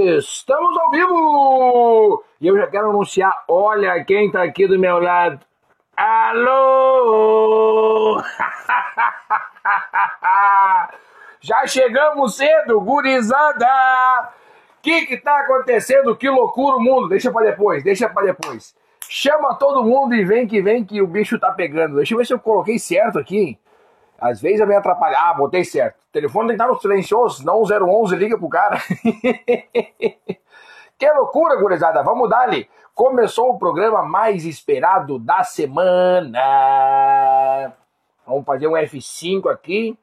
Estamos ao vivo! E eu já quero anunciar, olha quem tá aqui do meu lado. Alô! já chegamos cedo, gurizada! O que que tá acontecendo? Que loucura o mundo! Deixa pra depois, deixa pra depois. Chama todo mundo e vem que vem que o bicho tá pegando. Deixa eu ver se eu coloquei certo aqui. Às vezes eu me atrapalhar. Ah, botei certo. Telefone tem que estar no silencioso, não o 011 liga pro cara. que loucura, gurizada. Vamos dar ali. Começou o programa mais esperado da semana. Vamos fazer um F5 aqui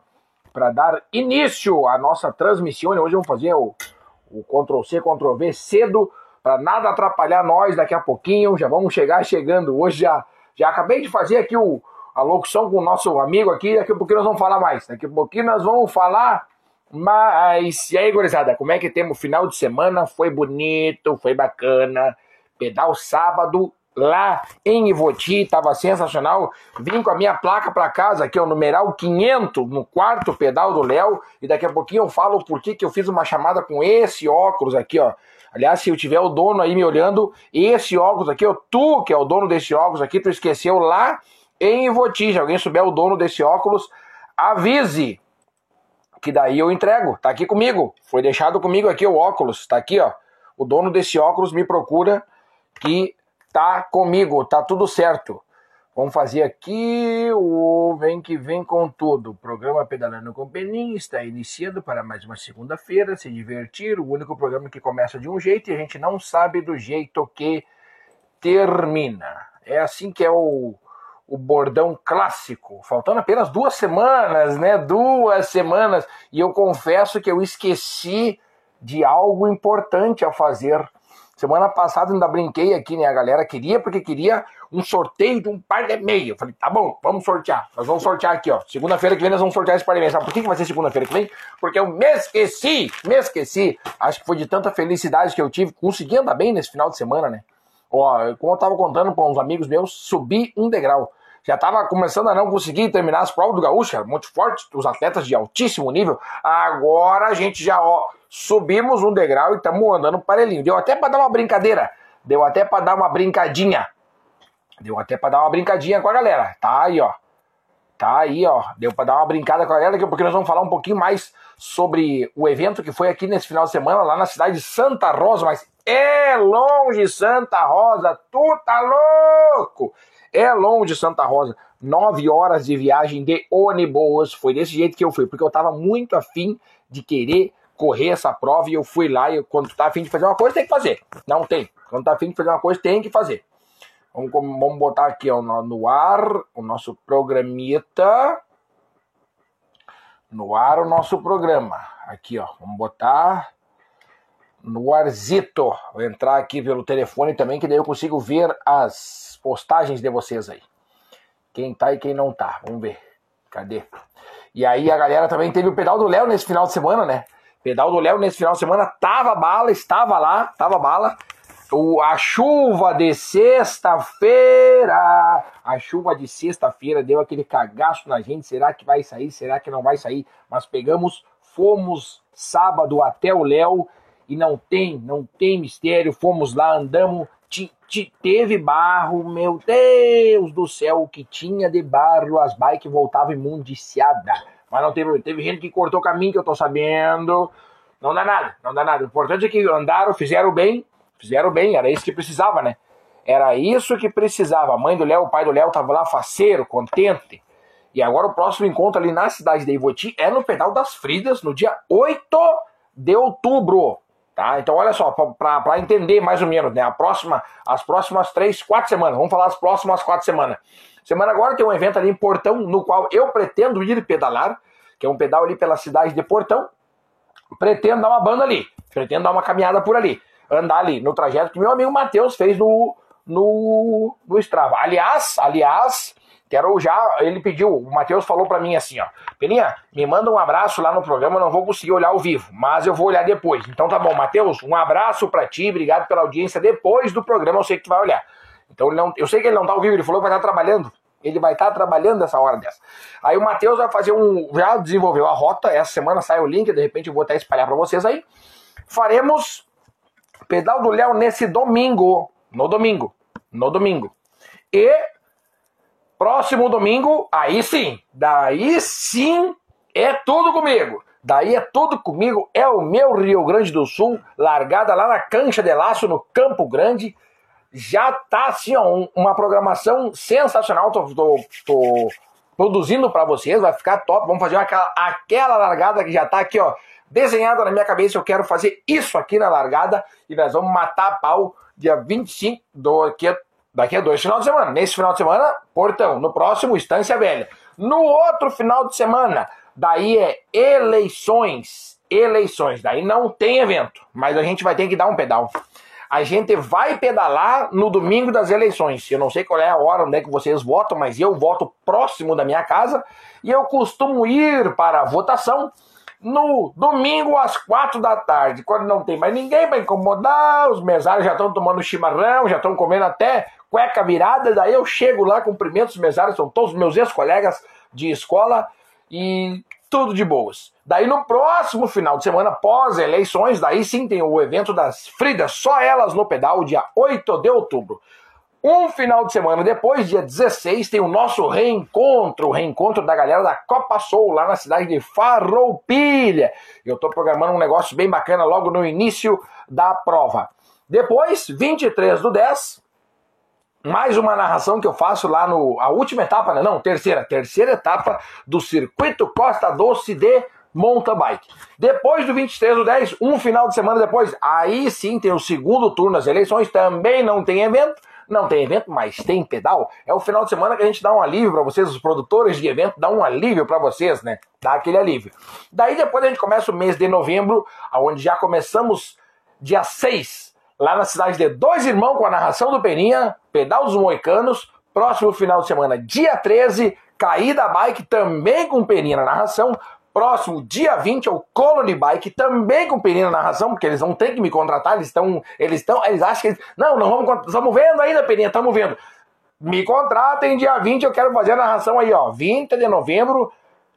para dar início à nossa transmissão. Hoje vamos fazer o, o Ctrl C, Ctrl V cedo para nada atrapalhar nós daqui a pouquinho. Já vamos chegar chegando. Hoje já, já acabei de fazer aqui o a locução com o nosso amigo aqui. Daqui a pouquinho nós vamos falar mais. Daqui a pouquinho nós vamos falar mas. E aí, gurizada, como é que temos? Final de semana foi bonito, foi bacana. Pedal sábado lá em Ivoti, tava sensacional. Vim com a minha placa para casa aqui, o numeral 500, no quarto pedal do Léo. E daqui a pouquinho eu falo por que eu fiz uma chamada com esse óculos aqui, ó. Aliás, se eu tiver o dono aí me olhando, esse óculos aqui, ó, tu que é o dono desse óculos aqui, tu esqueceu lá em Ivoti. Se alguém souber o dono desse óculos, avise. Que daí eu entrego. Tá aqui comigo. Foi deixado comigo aqui o óculos. Tá aqui, ó. O dono desse óculos me procura que tá comigo. Tá tudo certo. Vamos fazer aqui o Vem que Vem com tudo. O programa Pedalando com Peninha está iniciando para mais uma segunda-feira. Se divertir, o único programa que começa de um jeito e a gente não sabe do jeito que termina. É assim que é o o bordão clássico, faltando apenas duas semanas, né? Duas semanas. E eu confesso que eu esqueci de algo importante a fazer. Semana passada ainda brinquei aqui, né? A galera queria, porque queria um sorteio de um par de meia. Eu falei, tá bom, vamos sortear. Nós vamos sortear aqui, ó. Segunda-feira que vem nós vamos sortear esse par de meia. Sabe por que vai ser segunda-feira que vem? Porque eu me esqueci, me esqueci. Acho que foi de tanta felicidade que eu tive. Consegui andar bem nesse final de semana, né? Ó, como eu tava contando com uns amigos meus, subi um degrau. Já tava começando a não conseguir terminar as provas do Gaúcho, muito forte, os atletas de altíssimo nível. Agora a gente já, ó, subimos um degrau e estamos andando parelhinho. Deu até para dar uma brincadeira, deu até para dar uma brincadinha. Deu até para dar uma brincadinha com a galera. Tá aí, ó. Tá aí, ó. Deu para dar uma brincada com a galera, porque nós vamos falar um pouquinho mais sobre o evento que foi aqui nesse final de semana, lá na cidade de Santa Rosa, mas é longe Santa Rosa, tu tá louco! É longe Santa Rosa, nove horas de viagem de ônibus. Foi desse jeito que eu fui, porque eu tava muito afim de querer correr essa prova e eu fui lá e quando tu tá afim de fazer uma coisa, tem que fazer. Não tem. Quando tá afim de fazer uma coisa, tem que fazer. Vamos, vamos botar aqui ó, no ar o nosso programita. No ar o nosso programa. Aqui, ó. Vamos botar no arzito. Vou entrar aqui pelo telefone também, que daí eu consigo ver as postagens de vocês aí. Quem tá e quem não tá. Vamos ver. Cadê? E aí a galera também teve o pedal do Léo nesse final de semana, né? Pedal do Léo nesse final de semana tava bala, estava lá, tava bala. A chuva de sexta-feira, a chuva de sexta-feira deu aquele cagaço na gente. Será que vai sair? Será que não vai sair? Mas pegamos, fomos sábado até o Léo e não tem, não tem mistério. Fomos lá, andamos, teve barro, meu Deus do céu, o que tinha de barro, as bikes voltavam imundiciadas. Mas não teve, teve gente que cortou o caminho que eu tô sabendo. Não dá nada, não dá nada. O importante é que andaram, fizeram bem, fizeram bem, era isso que precisava, né? Era isso que precisava. A mãe do Léo, o pai do Léo tava lá faceiro, contente. E agora o próximo encontro ali na cidade de Ivoti é no Pedal das Fridas, no dia 8 de outubro. Tá? Então, olha só, para entender mais ou menos, né? A próxima, as próximas três, quatro semanas. Vamos falar as próximas quatro semanas. Semana agora tem um evento ali em Portão, no qual eu pretendo ir pedalar, que é um pedal ali pela cidade de Portão. Pretendo dar uma banda ali, pretendo dar uma caminhada por ali, andar ali no trajeto que meu amigo Matheus fez no, no, no Strava. Aliás, aliás, Quero já, ele pediu, o Matheus falou para mim assim, ó, Peninha, me manda um abraço lá no programa, eu não vou conseguir olhar ao vivo, mas eu vou olhar depois. Então tá bom, Matheus, um abraço para ti, obrigado pela audiência depois do programa, eu sei que tu vai olhar. Então não, eu sei que ele não tá ao vivo, ele falou que vai estar trabalhando. Ele vai estar trabalhando essa hora dessa. Aí o Matheus vai fazer um. Já desenvolveu a rota. Essa semana sai o link, de repente eu vou até espalhar para vocês aí. Faremos Pedal do Léo nesse domingo. No domingo. No domingo. E próximo domingo, aí sim. Daí sim é tudo comigo. Daí é tudo comigo. É o meu Rio Grande do Sul. Largada lá na cancha de laço, no Campo Grande. Já tá assim, ó, uma programação sensacional. Tô, tô, tô produzindo para vocês. Vai ficar top. Vamos fazer aquela, aquela largada que já tá aqui, ó desenhada na minha cabeça, eu quero fazer isso aqui na largada e nós vamos matar a pau dia 25 do, daqui, daqui a dois final de semana. Nesse final de semana, Portão. No próximo, Estância Velha. No outro final de semana, daí é eleições. Eleições. Daí não tem evento, mas a gente vai ter que dar um pedal. A gente vai pedalar no domingo das eleições. Eu não sei qual é a hora onde é que vocês votam, mas eu voto próximo da minha casa e eu costumo ir para a votação no domingo às quatro da tarde, quando não tem mais ninguém para incomodar, os mesários já estão tomando chimarrão, já estão comendo até cueca virada, daí eu chego lá, cumprimento os mesários, são todos meus ex-colegas de escola e tudo de boas. Daí no próximo final de semana, pós eleições, daí sim tem o evento das Fridas, só elas no pedal, dia 8 de outubro. Um final de semana depois, dia 16, tem o nosso reencontro, o reencontro da galera da Copa Soul, lá na cidade de Farroupilha. Eu estou programando um negócio bem bacana logo no início da prova. Depois, 23 do 10, mais uma narração que eu faço lá no. A última etapa, né? Não, terceira. Terceira etapa do Circuito Costa Doce de mountain bike. Depois do 23 do 10, um final de semana depois, aí sim tem o segundo turno das eleições, também não tem evento não tem evento, mas tem pedal. É o final de semana que a gente dá um alívio para vocês, os produtores de evento, dá um alívio para vocês, né? Dá aquele alívio. Daí depois a gente começa o mês de novembro, onde já começamos dia 6, lá na cidade de Dois Irmãos, com a narração do Peninha, Pedal dos Moicanos. Próximo final de semana, dia 13, Caída Bike, também com Peninha na narração. Próximo, dia 20, é o Colony Bike, também com Peninha na narração, porque eles não têm que me contratar, eles estão. Eles estão. Eles acham que eles. Não, não vamos. Estamos vendo ainda, Peninha, estamos vendo. Me contratem dia 20, eu quero fazer a narração aí, ó. 20 de novembro,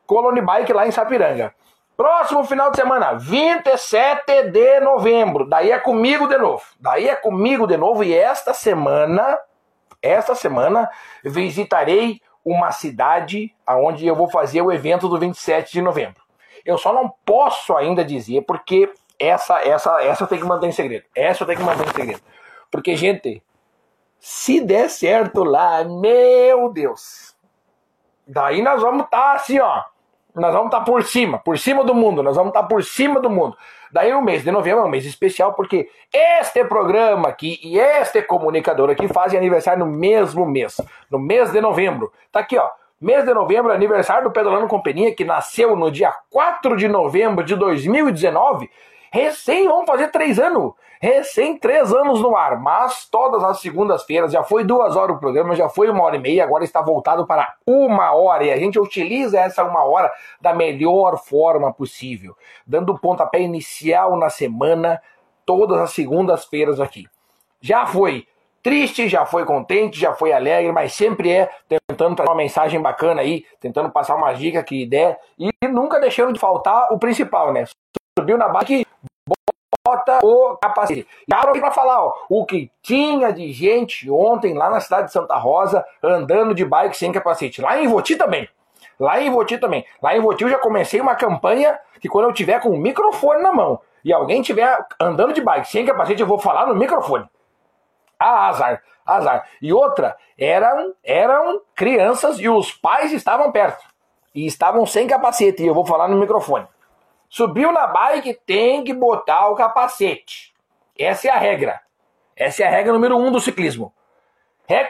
Colony Bike lá em Sapiranga. Próximo final de semana, 27 de novembro. Daí é comigo de novo. Daí é comigo de novo. E esta semana, esta semana, visitarei uma cidade aonde eu vou fazer o evento do 27 de novembro. Eu só não posso ainda dizer porque essa essa essa eu tenho que manter em segredo. Essa eu tenho que manter em segredo. Porque gente, se der certo lá, meu Deus. Daí nós vamos estar tá assim, ó, nós vamos estar tá por cima, por cima do mundo, nós vamos estar tá por cima do mundo. Daí o mês de novembro é um mês especial porque este programa aqui e este comunicador aqui fazem aniversário no mesmo mês, no mês de novembro. Tá aqui, ó. Mês de novembro, aniversário do Pedalando Companhia, que nasceu no dia 4 de novembro de 2019. Recém, vamos fazer três anos recém três anos no ar, mas todas as segundas-feiras já foi duas horas o programa, já foi uma hora e meia, agora está voltado para uma hora e a gente utiliza essa uma hora da melhor forma possível, dando o pontapé inicial na semana, todas as segundas-feiras aqui. Já foi triste, já foi contente, já foi alegre, mas sempre é tentando trazer uma mensagem bacana aí, tentando passar uma dica que der e nunca deixando de faltar o principal, né? Subiu na bike, bota o capacete. E aproveito para falar, ó, o que tinha de gente ontem lá na cidade de Santa Rosa andando de bike sem capacete. Lá em Voti também. Lá em Voti também. Lá em Voti eu já comecei uma campanha que quando eu tiver com o microfone na mão e alguém tiver andando de bike sem capacete, eu vou falar no microfone. Ah, azar, azar. E outra, eram, eram crianças e os pais estavam perto. E estavam sem capacete, e eu vou falar no microfone. Subiu na bike, tem que botar o capacete. Essa é a regra. Essa é a regra número um do ciclismo.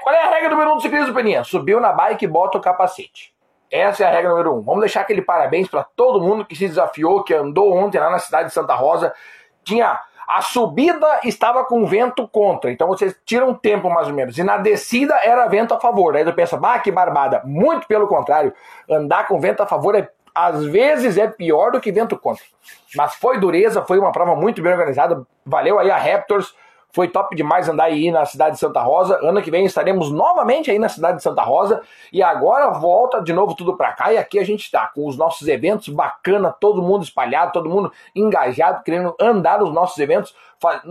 Qual é a regra número um do ciclismo, Peninha? Subiu na bike, bota o capacete. Essa é a regra número um. Vamos deixar aquele parabéns para todo mundo que se desafiou, que andou ontem lá na cidade de Santa Rosa. Tinha a subida estava com vento contra, então vocês tiram tempo mais ou menos. E na descida era vento a favor. Aí tu pensa, bah, que barbada. Muito pelo contrário, andar com vento a favor é às vezes é pior do que vento contra. Mas foi dureza, foi uma prova muito bem organizada. Valeu aí a Raptors Foi top demais andar aí na cidade de Santa Rosa. Ano que vem estaremos novamente aí na cidade de Santa Rosa. E agora volta de novo tudo pra cá. E aqui a gente está com os nossos eventos bacana, todo mundo espalhado, todo mundo engajado, querendo andar nos nossos eventos.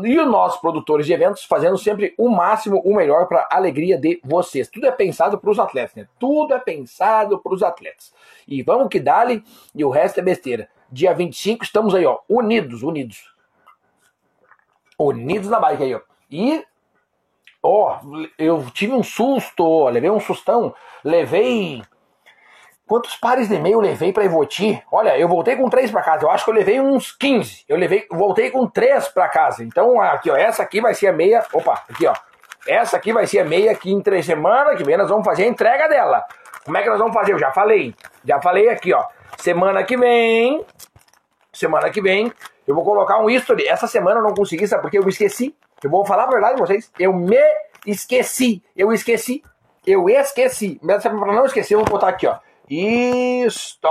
E os nossos produtores de eventos fazendo sempre o máximo, o melhor para a alegria de vocês. Tudo é pensado para os atletas, né? Tudo é pensado para os atletas. E vamos que dale, e o resto é besteira. Dia 25 estamos aí, ó, unidos, unidos unidos na bike aí, ó. E, ó, eu tive um susto, levei um sustão, levei. Quantos pares de meio eu levei pra Ivoti? Olha, eu voltei com três para casa. Eu acho que eu levei uns 15. Eu levei, voltei com três para casa. Então, aqui, ó, essa aqui vai ser a meia. Opa, aqui, ó. Essa aqui vai ser a meia que em três semanas que vem nós vamos fazer a entrega dela. Como é que nós vamos fazer? Eu já falei. Já falei aqui, ó. Semana que vem. Semana que vem eu vou colocar um history. Essa semana eu não consegui, sabe porque eu me esqueci. Eu vou falar a verdade pra vocês. Eu me esqueci. Eu esqueci. Eu esqueci. Mas pra não esquecer, eu vou botar aqui, ó. History.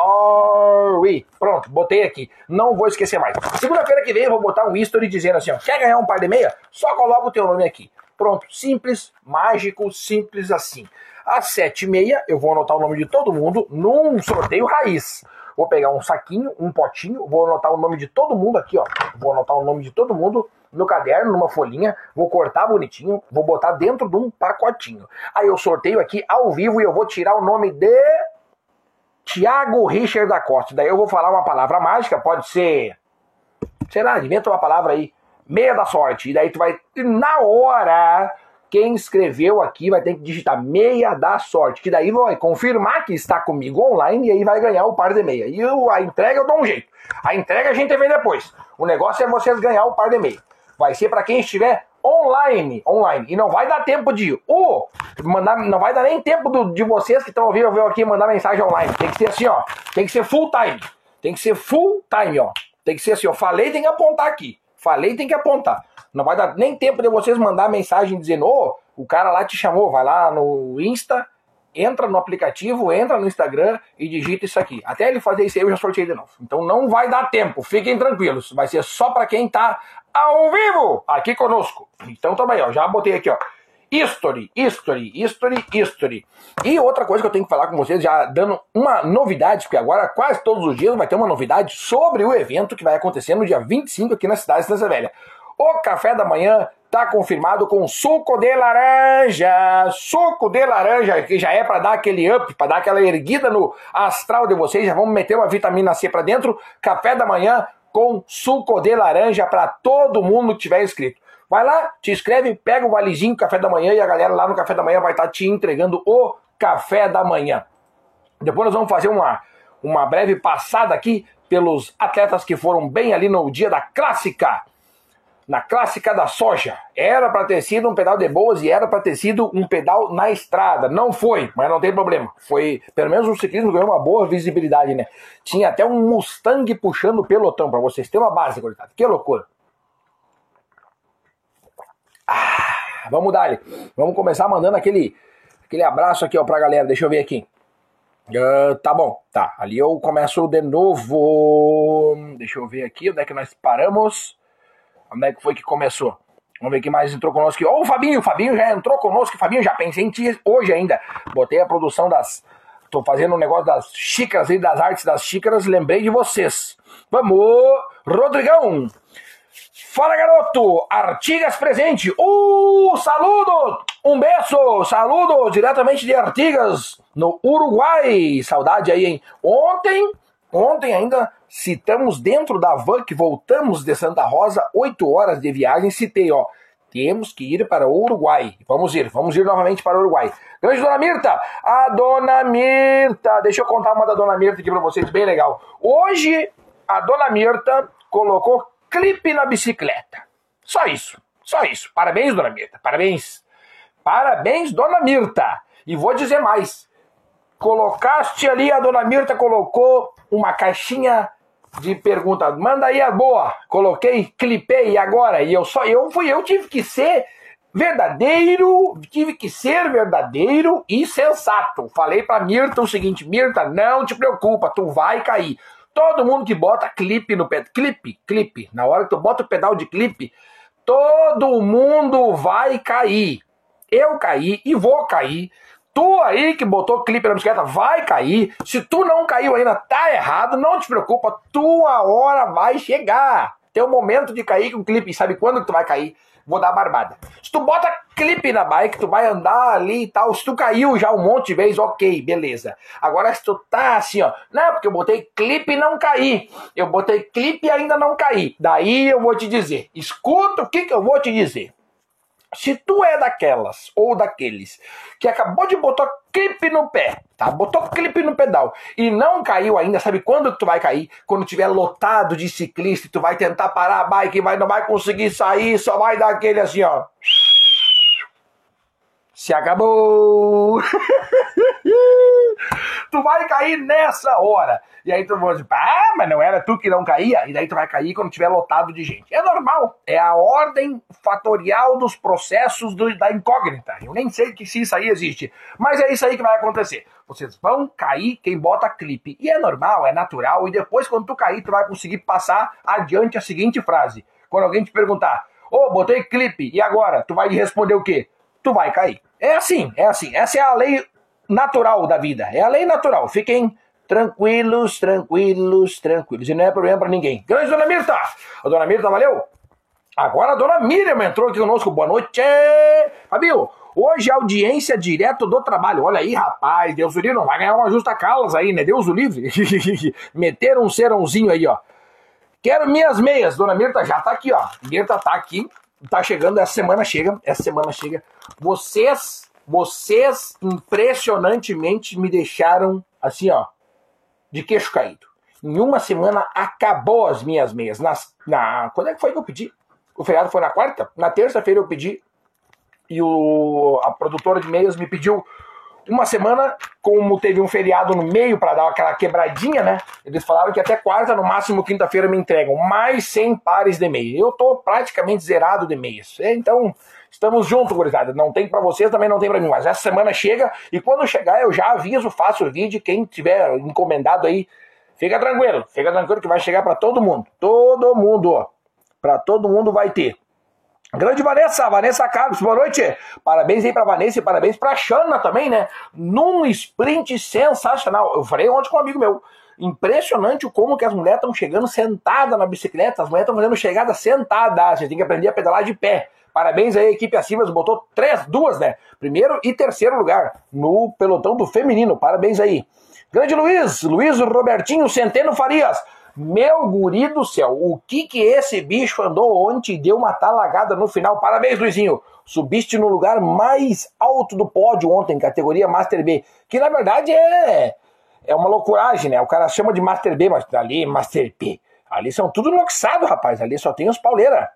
Pronto, botei aqui. Não vou esquecer mais. Segunda-feira que vem eu vou botar um history dizendo assim, ó. Quer ganhar um par de meia? Só coloca o teu nome aqui. Pronto, simples, mágico, simples assim. Às sete e meia eu vou anotar o nome de todo mundo num sorteio raiz. Vou pegar um saquinho, um potinho, vou anotar o nome de todo mundo aqui, ó. Vou anotar o nome de todo mundo no caderno, numa folhinha, vou cortar bonitinho, vou botar dentro de um pacotinho. Aí eu sorteio aqui ao vivo e eu vou tirar o nome de Tiago Richard da Costa. Daí eu vou falar uma palavra mágica, pode ser, sei lá, inventa uma palavra aí, meia da sorte. E daí tu vai, na hora, quem escreveu aqui vai ter que digitar meia da sorte, que daí vai confirmar que está comigo online e aí vai ganhar o par de meia. E eu, a entrega eu dou um jeito. A entrega a gente vê depois. O negócio é vocês ganhar o par de meia. Vai ser para quem estiver online, online. E não vai dar tempo de oh, mandar, não vai dar nem tempo do, de vocês que estão ouvindo aqui mandar mensagem online. Tem que ser assim, ó. Tem que ser full time. Tem que ser full time, ó. Tem que ser assim, ó. Falei, tem que apontar aqui. Falei, tem que apontar. Não vai dar nem tempo de vocês mandar mensagem dizendo, ô, oh, o cara lá te chamou, vai lá no Insta, entra no aplicativo, entra no Instagram e digita isso aqui. Até ele fazer isso aí, eu já sorteei de novo. Então não vai dar tempo, fiquem tranquilos. Vai ser só para quem tá ao vivo aqui conosco. Então também, ó, já botei aqui, ó. History, history, history, history. E outra coisa que eu tenho que falar com vocês, já dando uma novidade, porque agora quase todos os dias vai ter uma novidade sobre o evento que vai acontecer no dia 25 aqui na cidade de Santa Velha. O café da manhã tá confirmado com suco de laranja. Suco de laranja, que já é para dar aquele up, para dar aquela erguida no astral de vocês. Já vamos meter uma vitamina C para dentro. Café da manhã com suco de laranja para todo mundo que tiver inscrito. Vai lá, te inscreve, pega o valezinho café da manhã e a galera lá no café da manhã vai estar tá te entregando o café da manhã. Depois nós vamos fazer uma, uma breve passada aqui pelos atletas que foram bem ali no dia da clássica na clássica da soja. Era para ter sido um pedal de boas e era para ter sido um pedal na estrada. Não foi, mas não tem problema. Foi, pelo menos o ciclismo ganhou uma boa visibilidade, né? Tinha até um Mustang puxando o pelotão para vocês terem uma base, coitado. Que loucura. Ah, vamos dar. Vamos começar mandando aquele aquele abraço aqui ó pra galera. Deixa eu ver aqui. Uh, tá bom, tá. Ali eu começo de novo. Deixa eu ver aqui onde é que nós paramos. Como é que foi que começou? Vamos ver quem mais entrou conosco. Ó, oh, o Fabinho, o Fabinho já entrou conosco. Fabinho, já pensei em ti hoje ainda. Botei a produção das. Tô fazendo um negócio das xícaras e das artes das xícaras. Lembrei de vocês. Vamos, Rodrigão. Fala, garoto. Artigas presente. Uh, saludo. Um beijo. Saludo diretamente de Artigas, no Uruguai. Saudade aí, hein? Ontem, ontem ainda Citamos dentro da van que voltamos de Santa Rosa, oito horas de viagem, citei, ó. Temos que ir para o Uruguai. Vamos ir, vamos ir novamente para o Uruguai. Grande Dona Mirta! A Dona Mirta! Deixa eu contar uma da Dona Mirta aqui para vocês, bem legal. Hoje, a Dona Mirta colocou clipe na bicicleta. Só isso, só isso. Parabéns, Dona Mirta, parabéns. Parabéns, Dona Mirta. E vou dizer mais. Colocaste ali, a Dona Mirta colocou uma caixinha de pergunta, manda aí a boa. Coloquei, clipei agora e eu só eu fui, eu tive que ser verdadeiro, tive que ser verdadeiro e sensato. Falei para Mirta o seguinte, Mirta, não te preocupa, tu vai cair. Todo mundo que bota clipe no pé, clipe, clipe, na hora que tu bota o pedal de clipe, Todo mundo vai cair. Eu caí e vou cair. Tu aí que botou clipe na bicicleta vai cair. Se tu não caiu ainda, tá errado. Não te preocupa, tua hora vai chegar. Teu momento de cair com clipe. Sabe quando que tu vai cair? Vou dar barbada. Se tu bota clipe na bike, tu vai andar ali e tal. Se tu caiu já um monte de vezes, ok, beleza. Agora se tu tá assim, ó, não, porque eu botei clipe e não caí. Eu botei clipe e ainda não caí. Daí eu vou te dizer, escuta o que que eu vou te dizer. Se tu é daquelas ou daqueles que acabou de botar clipe no pé, tá? Botou clipe no pedal e não caiu ainda, sabe quando tu vai cair? Quando tiver lotado de ciclista, tu vai tentar parar a bike, mas não vai conseguir sair, só vai dar aquele assim, ó. Se acabou! tu vai cair nessa hora. E aí tu vai dizer, ah, mas não era tu que não caía? E daí tu vai cair quando tiver lotado de gente. É normal, é a ordem fatorial dos processos do, da incógnita. Eu nem sei que se isso aí existe, mas é isso aí que vai acontecer. Vocês vão cair quem bota clipe. E é normal, é natural, e depois quando tu cair, tu vai conseguir passar adiante a seguinte frase. Quando alguém te perguntar, ô, oh, botei clipe, e agora? Tu vai responder o quê? Tu vai cair. É assim, é assim. Essa é a lei natural da vida. É a lei natural. Fiquem tranquilos, tranquilos, tranquilos. E não é problema para ninguém. Grande Dona Mirta! A Dona Mirta, valeu? Agora a Dona Miriam entrou aqui conosco. Boa noite! Fabio, hoje audiência direto do trabalho. Olha aí, rapaz, Deus o livre, não vai ganhar uma justa causa aí, né? Deus o livre. Meteram um serãozinho aí, ó. Quero minhas meias. Dona Mirta já tá aqui, ó. Mirta tá aqui. Tá chegando, essa semana chega. Essa semana chega. Vocês vocês impressionantemente me deixaram assim, ó, de queixo caído. Em uma semana acabou as minhas meias. Nas, na, quando é que foi que eu pedi? O feriado foi na quarta? Na terça-feira eu pedi e o, a produtora de meias me pediu uma semana, como teve um feriado no meio para dar aquela quebradinha, né? Eles falaram que até quarta, no máximo quinta-feira me entregam mais 100 pares de meias. Eu tô praticamente zerado de meias. Então, Estamos juntos, gurizada. Não tem para vocês, também não tem para mim. Mas essa semana chega e quando chegar eu já aviso, faço o vídeo. Quem tiver encomendado aí, fica tranquilo. Fica tranquilo que vai chegar para todo mundo. Todo mundo, ó. Para todo mundo vai ter. Grande Vanessa, Vanessa Carlos, boa noite. Parabéns aí pra Vanessa e parabéns pra Xana também, né? Num sprint sensacional. Eu falei ontem com um amigo meu. Impressionante o como que as mulheres estão chegando sentadas na bicicleta. As mulheres estão fazendo chegada sentada. Você tem que aprender a pedalar de pé. Parabéns aí, equipe Acivas botou três, duas, né? Primeiro e terceiro lugar no pelotão do feminino. Parabéns aí. Grande Luiz, Luiz Robertinho Centeno Farias. Meu guri do céu, o que que esse bicho andou ontem deu uma talagada no final? Parabéns, Luizinho. Subiste no lugar mais alto do pódio ontem, categoria Master B. Que na verdade é, é uma loucuragem, né? O cara chama de Master B, mas ali Master P. Ali são tudo noxado, rapaz. Ali só tem os pauleira.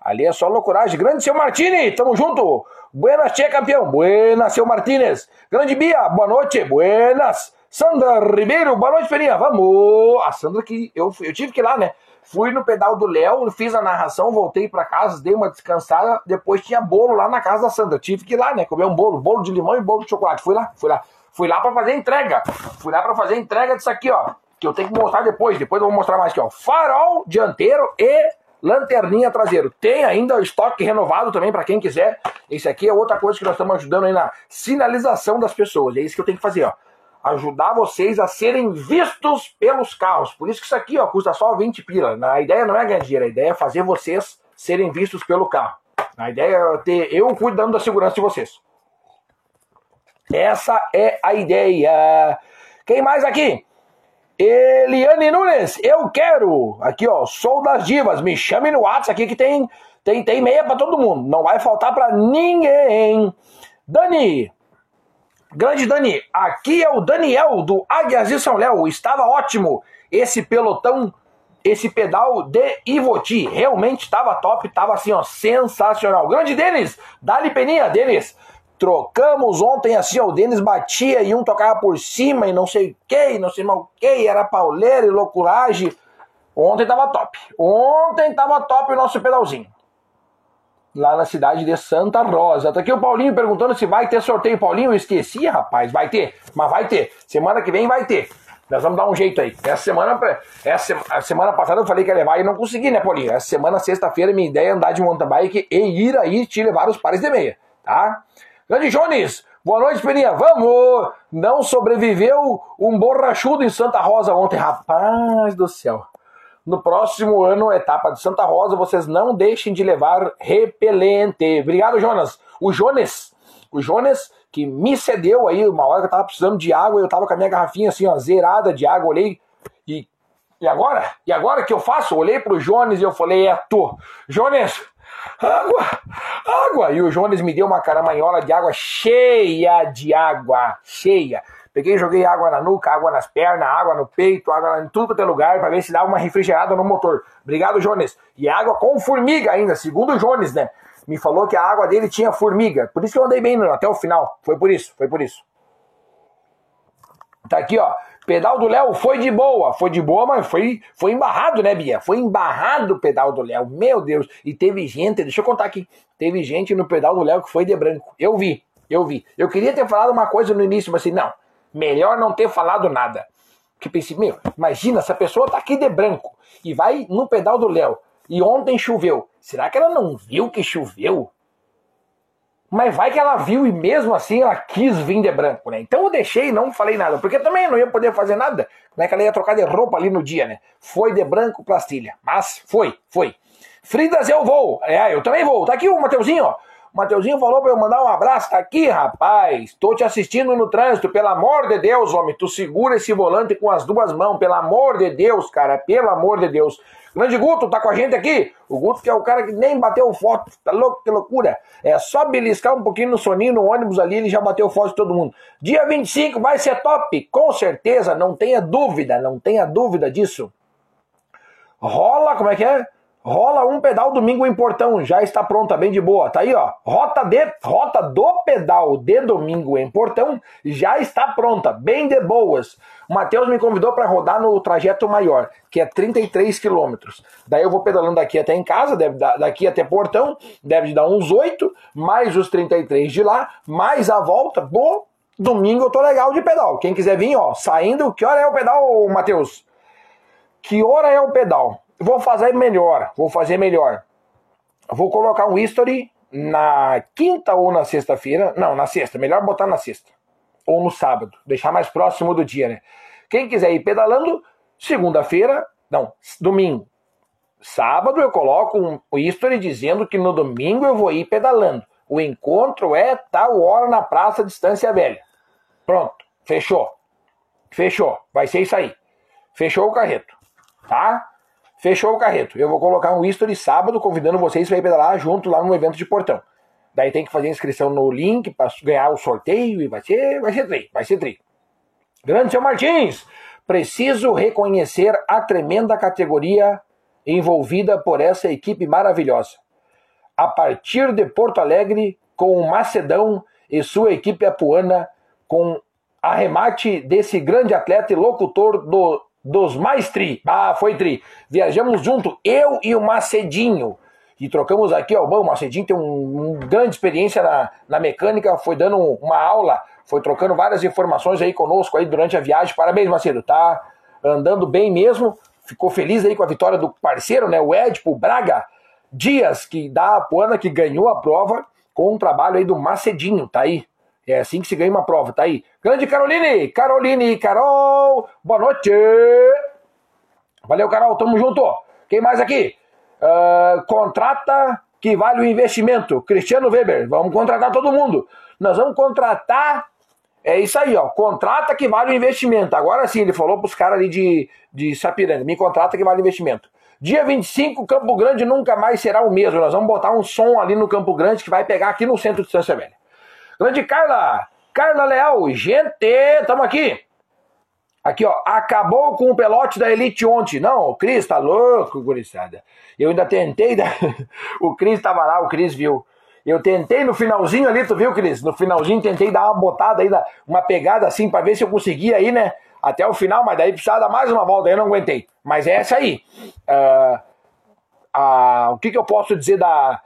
Ali é só loucuragem. Grande seu Martini, tamo junto. Buenas, Tchê, campeão. Buenas, seu Martínez. Grande Bia, boa noite. Buenas. Sandra Ribeiro, boa noite, Ferinha. Vamos. A Sandra que eu, eu tive que ir lá, né? Fui no pedal do Léo, fiz a narração, voltei para casa, dei uma descansada. Depois tinha bolo lá na casa da Sandra. Tive que ir lá, né? Comer um bolo, bolo de limão e bolo de chocolate. Fui lá, fui lá. Fui lá para fazer entrega. Fui lá para fazer entrega disso aqui, ó. Que eu tenho que mostrar depois. Depois eu vou mostrar mais aqui, ó. Farol dianteiro e lanterninha traseiro. Tem ainda estoque renovado também para quem quiser. Esse aqui é outra coisa que nós estamos ajudando aí na sinalização das pessoas. É isso que eu tenho que fazer, ó. Ajudar vocês a serem vistos pelos carros. Por isso que isso aqui, ó, custa só 20 pila. A ideia não é ganhar dinheiro, a ideia é fazer vocês serem vistos pelo carro. A ideia é ter eu cuidando da segurança de vocês. Essa é a ideia. Quem mais aqui? Eliane Nunes, eu quero. Aqui, ó, sou das divas. Me chame no WhatsApp aqui que tem tem, tem meia para todo mundo. Não vai faltar para ninguém. Dani, grande Dani, aqui é o Daniel do Águias de São Léo. Estava ótimo esse pelotão, esse pedal de Ivoti. Realmente estava top, estava assim, ó, sensacional. Grande Denis, dali peninha, Denis. Trocamos ontem assim, ó, o Denis batia e um tocava por cima e não sei o que, não sei mal o que, era pauleira e loucuragem. Ontem tava top. Ontem tava top o nosso pedalzinho. Lá na cidade de Santa Rosa. Tá aqui o Paulinho perguntando se vai ter sorteio. Paulinho, eu esqueci, rapaz. Vai ter, mas vai ter. Semana que vem vai ter. Nós vamos dar um jeito aí. Essa semana, essa a semana passada eu falei que ia levar e não consegui, né, Paulinho? Essa semana, sexta-feira, minha ideia é andar de mountain bike e ir aí te levar os pares de meia, tá? Grande Jones, boa noite, Peninha. Vamos! Não sobreviveu um borrachudo em Santa Rosa ontem, rapaz do céu. No próximo ano, etapa de Santa Rosa, vocês não deixem de levar repelente. Obrigado, Jonas. O Jones, o Jones que me cedeu aí uma hora que eu tava precisando de água, eu tava com a minha garrafinha assim, ó, zerada de água, olhei e e agora? E agora que eu faço? Olhei pro Jones e eu falei, é tu. Jones, água, água. E o Jones me deu uma caramanhola de água cheia de água, cheia. Peguei, joguei água na nuca, água nas pernas, água no peito, água em tudo quanto é lugar, para ver se dava uma refrigerada no motor. Obrigado, Jones. E água com formiga ainda, segundo o Jones, né? me falou que a água dele tinha formiga. Por isso que eu andei bem até o final. Foi por isso, foi por isso. Tá aqui, ó. Pedal do Léo foi de boa. Foi de boa, mas foi, foi embarrado, né, Bia? Foi embarrado o pedal do Léo. Meu Deus. E teve gente, deixa eu contar aqui. Teve gente no pedal do Léo que foi de branco. Eu vi, eu vi. Eu queria ter falado uma coisa no início, mas assim, não. Melhor não ter falado nada. Porque pensei, meu, imagina, essa pessoa tá aqui de branco e vai no pedal do Léo. E ontem choveu. Será que ela não viu que choveu? Mas vai que ela viu e mesmo assim ela quis vir de branco, né? Então eu deixei não falei nada, porque também não ia poder fazer nada, né? Que ela ia trocar de roupa ali no dia, né? Foi de branco plastilha, mas foi, foi. Fridas eu vou, é, eu também vou. Tá aqui o Mateuzinho, ó. O Mateuzinho falou pra eu mandar um abraço. Tá aqui, rapaz. Tô te assistindo no trânsito. Pelo amor de Deus, homem. Tu segura esse volante com as duas mãos. Pelo amor de Deus, cara. Pelo amor de Deus. Grande Guto tá com a gente aqui. O Guto que é o cara que nem bateu foto. Tá louco, que loucura. É só beliscar um pouquinho no soninho, no ônibus ali, ele já bateu foto de todo mundo. Dia 25 vai ser top, com certeza, não tenha dúvida, não tenha dúvida disso. Rola, como é que é? Rola um pedal domingo em Portão, já está pronta, bem de boa. Tá aí, ó. Rota, de, rota do pedal de domingo em Portão já está pronta, bem de boas. O Matheus me convidou para rodar no trajeto maior, que é 33 quilômetros. Daí eu vou pedalando daqui até em casa, deve daqui até Portão, deve dar uns 8, mais os 33 de lá, mais a volta. Boa, domingo eu tô legal de pedal. Quem quiser vir, ó, saindo, que hora é o pedal, Matheus? Que hora é o pedal? Vou fazer melhor, vou fazer melhor. Vou colocar um history na quinta ou na sexta-feira. Não, na sexta. Melhor botar na sexta. Ou no sábado. Deixar mais próximo do dia, né? Quem quiser ir pedalando, segunda-feira, não, domingo. Sábado eu coloco um history dizendo que no domingo eu vou ir pedalando. O encontro é tal hora na Praça Distância Velha. Pronto, fechou. Fechou. Vai ser isso aí. Fechou o carreto. Tá? Fechou o carreto. Eu vou colocar um history sábado convidando vocês para ir pedalar junto lá no evento de Portão. Daí tem que fazer inscrição no link para ganhar o sorteio e vai ser, vai ser tri, vai ser tri. Grande seu Martins, preciso reconhecer a tremenda categoria envolvida por essa equipe maravilhosa. A partir de Porto Alegre, com o Macedão e sua equipe apuana, com arremate desse grande atleta e locutor do dos mais tri. Ah, foi tri. Viajamos junto, eu e o Macedinho. E trocamos aqui, ó, bom, o Macedinho tem um, um grande experiência na, na mecânica, foi dando uma aula, foi trocando várias informações aí conosco aí durante a viagem. Parabéns, Macedo, tá andando bem mesmo. Ficou feliz aí com a vitória do parceiro, né, o Edipo Braga Dias, que da Apuana, que ganhou a prova com um trabalho aí do Macedinho, tá aí. É assim que se ganha uma prova, tá aí. Grande Caroline, Caroline, Carol, boa noite. Valeu, Carol, tamo junto. Quem mais aqui? Uh, contrata que vale o investimento. Cristiano Weber, vamos contratar todo mundo. Nós vamos contratar. É isso aí, ó. Contrata que vale o investimento. Agora sim, ele falou pros caras ali de, de Sapiranga. Me contrata que vale o investimento. Dia 25, Campo Grande nunca mais será o mesmo. Nós vamos botar um som ali no Campo Grande que vai pegar aqui no centro de Santa Velha. Grande Carla, Carla Leal, gente, tamo aqui. Aqui, ó, acabou com o pelote da Elite ontem. Não, o Cris tá louco, gurizada. Eu ainda tentei, o Cris tava lá, o Cris viu. Eu tentei no finalzinho ali, tu viu, Cris? No finalzinho tentei dar uma botada aí, uma pegada assim, para ver se eu conseguia aí, né? Até o final, mas daí precisava dar mais uma volta, aí eu não aguentei. Mas é essa aí. Uh, uh, o que, que eu posso dizer da,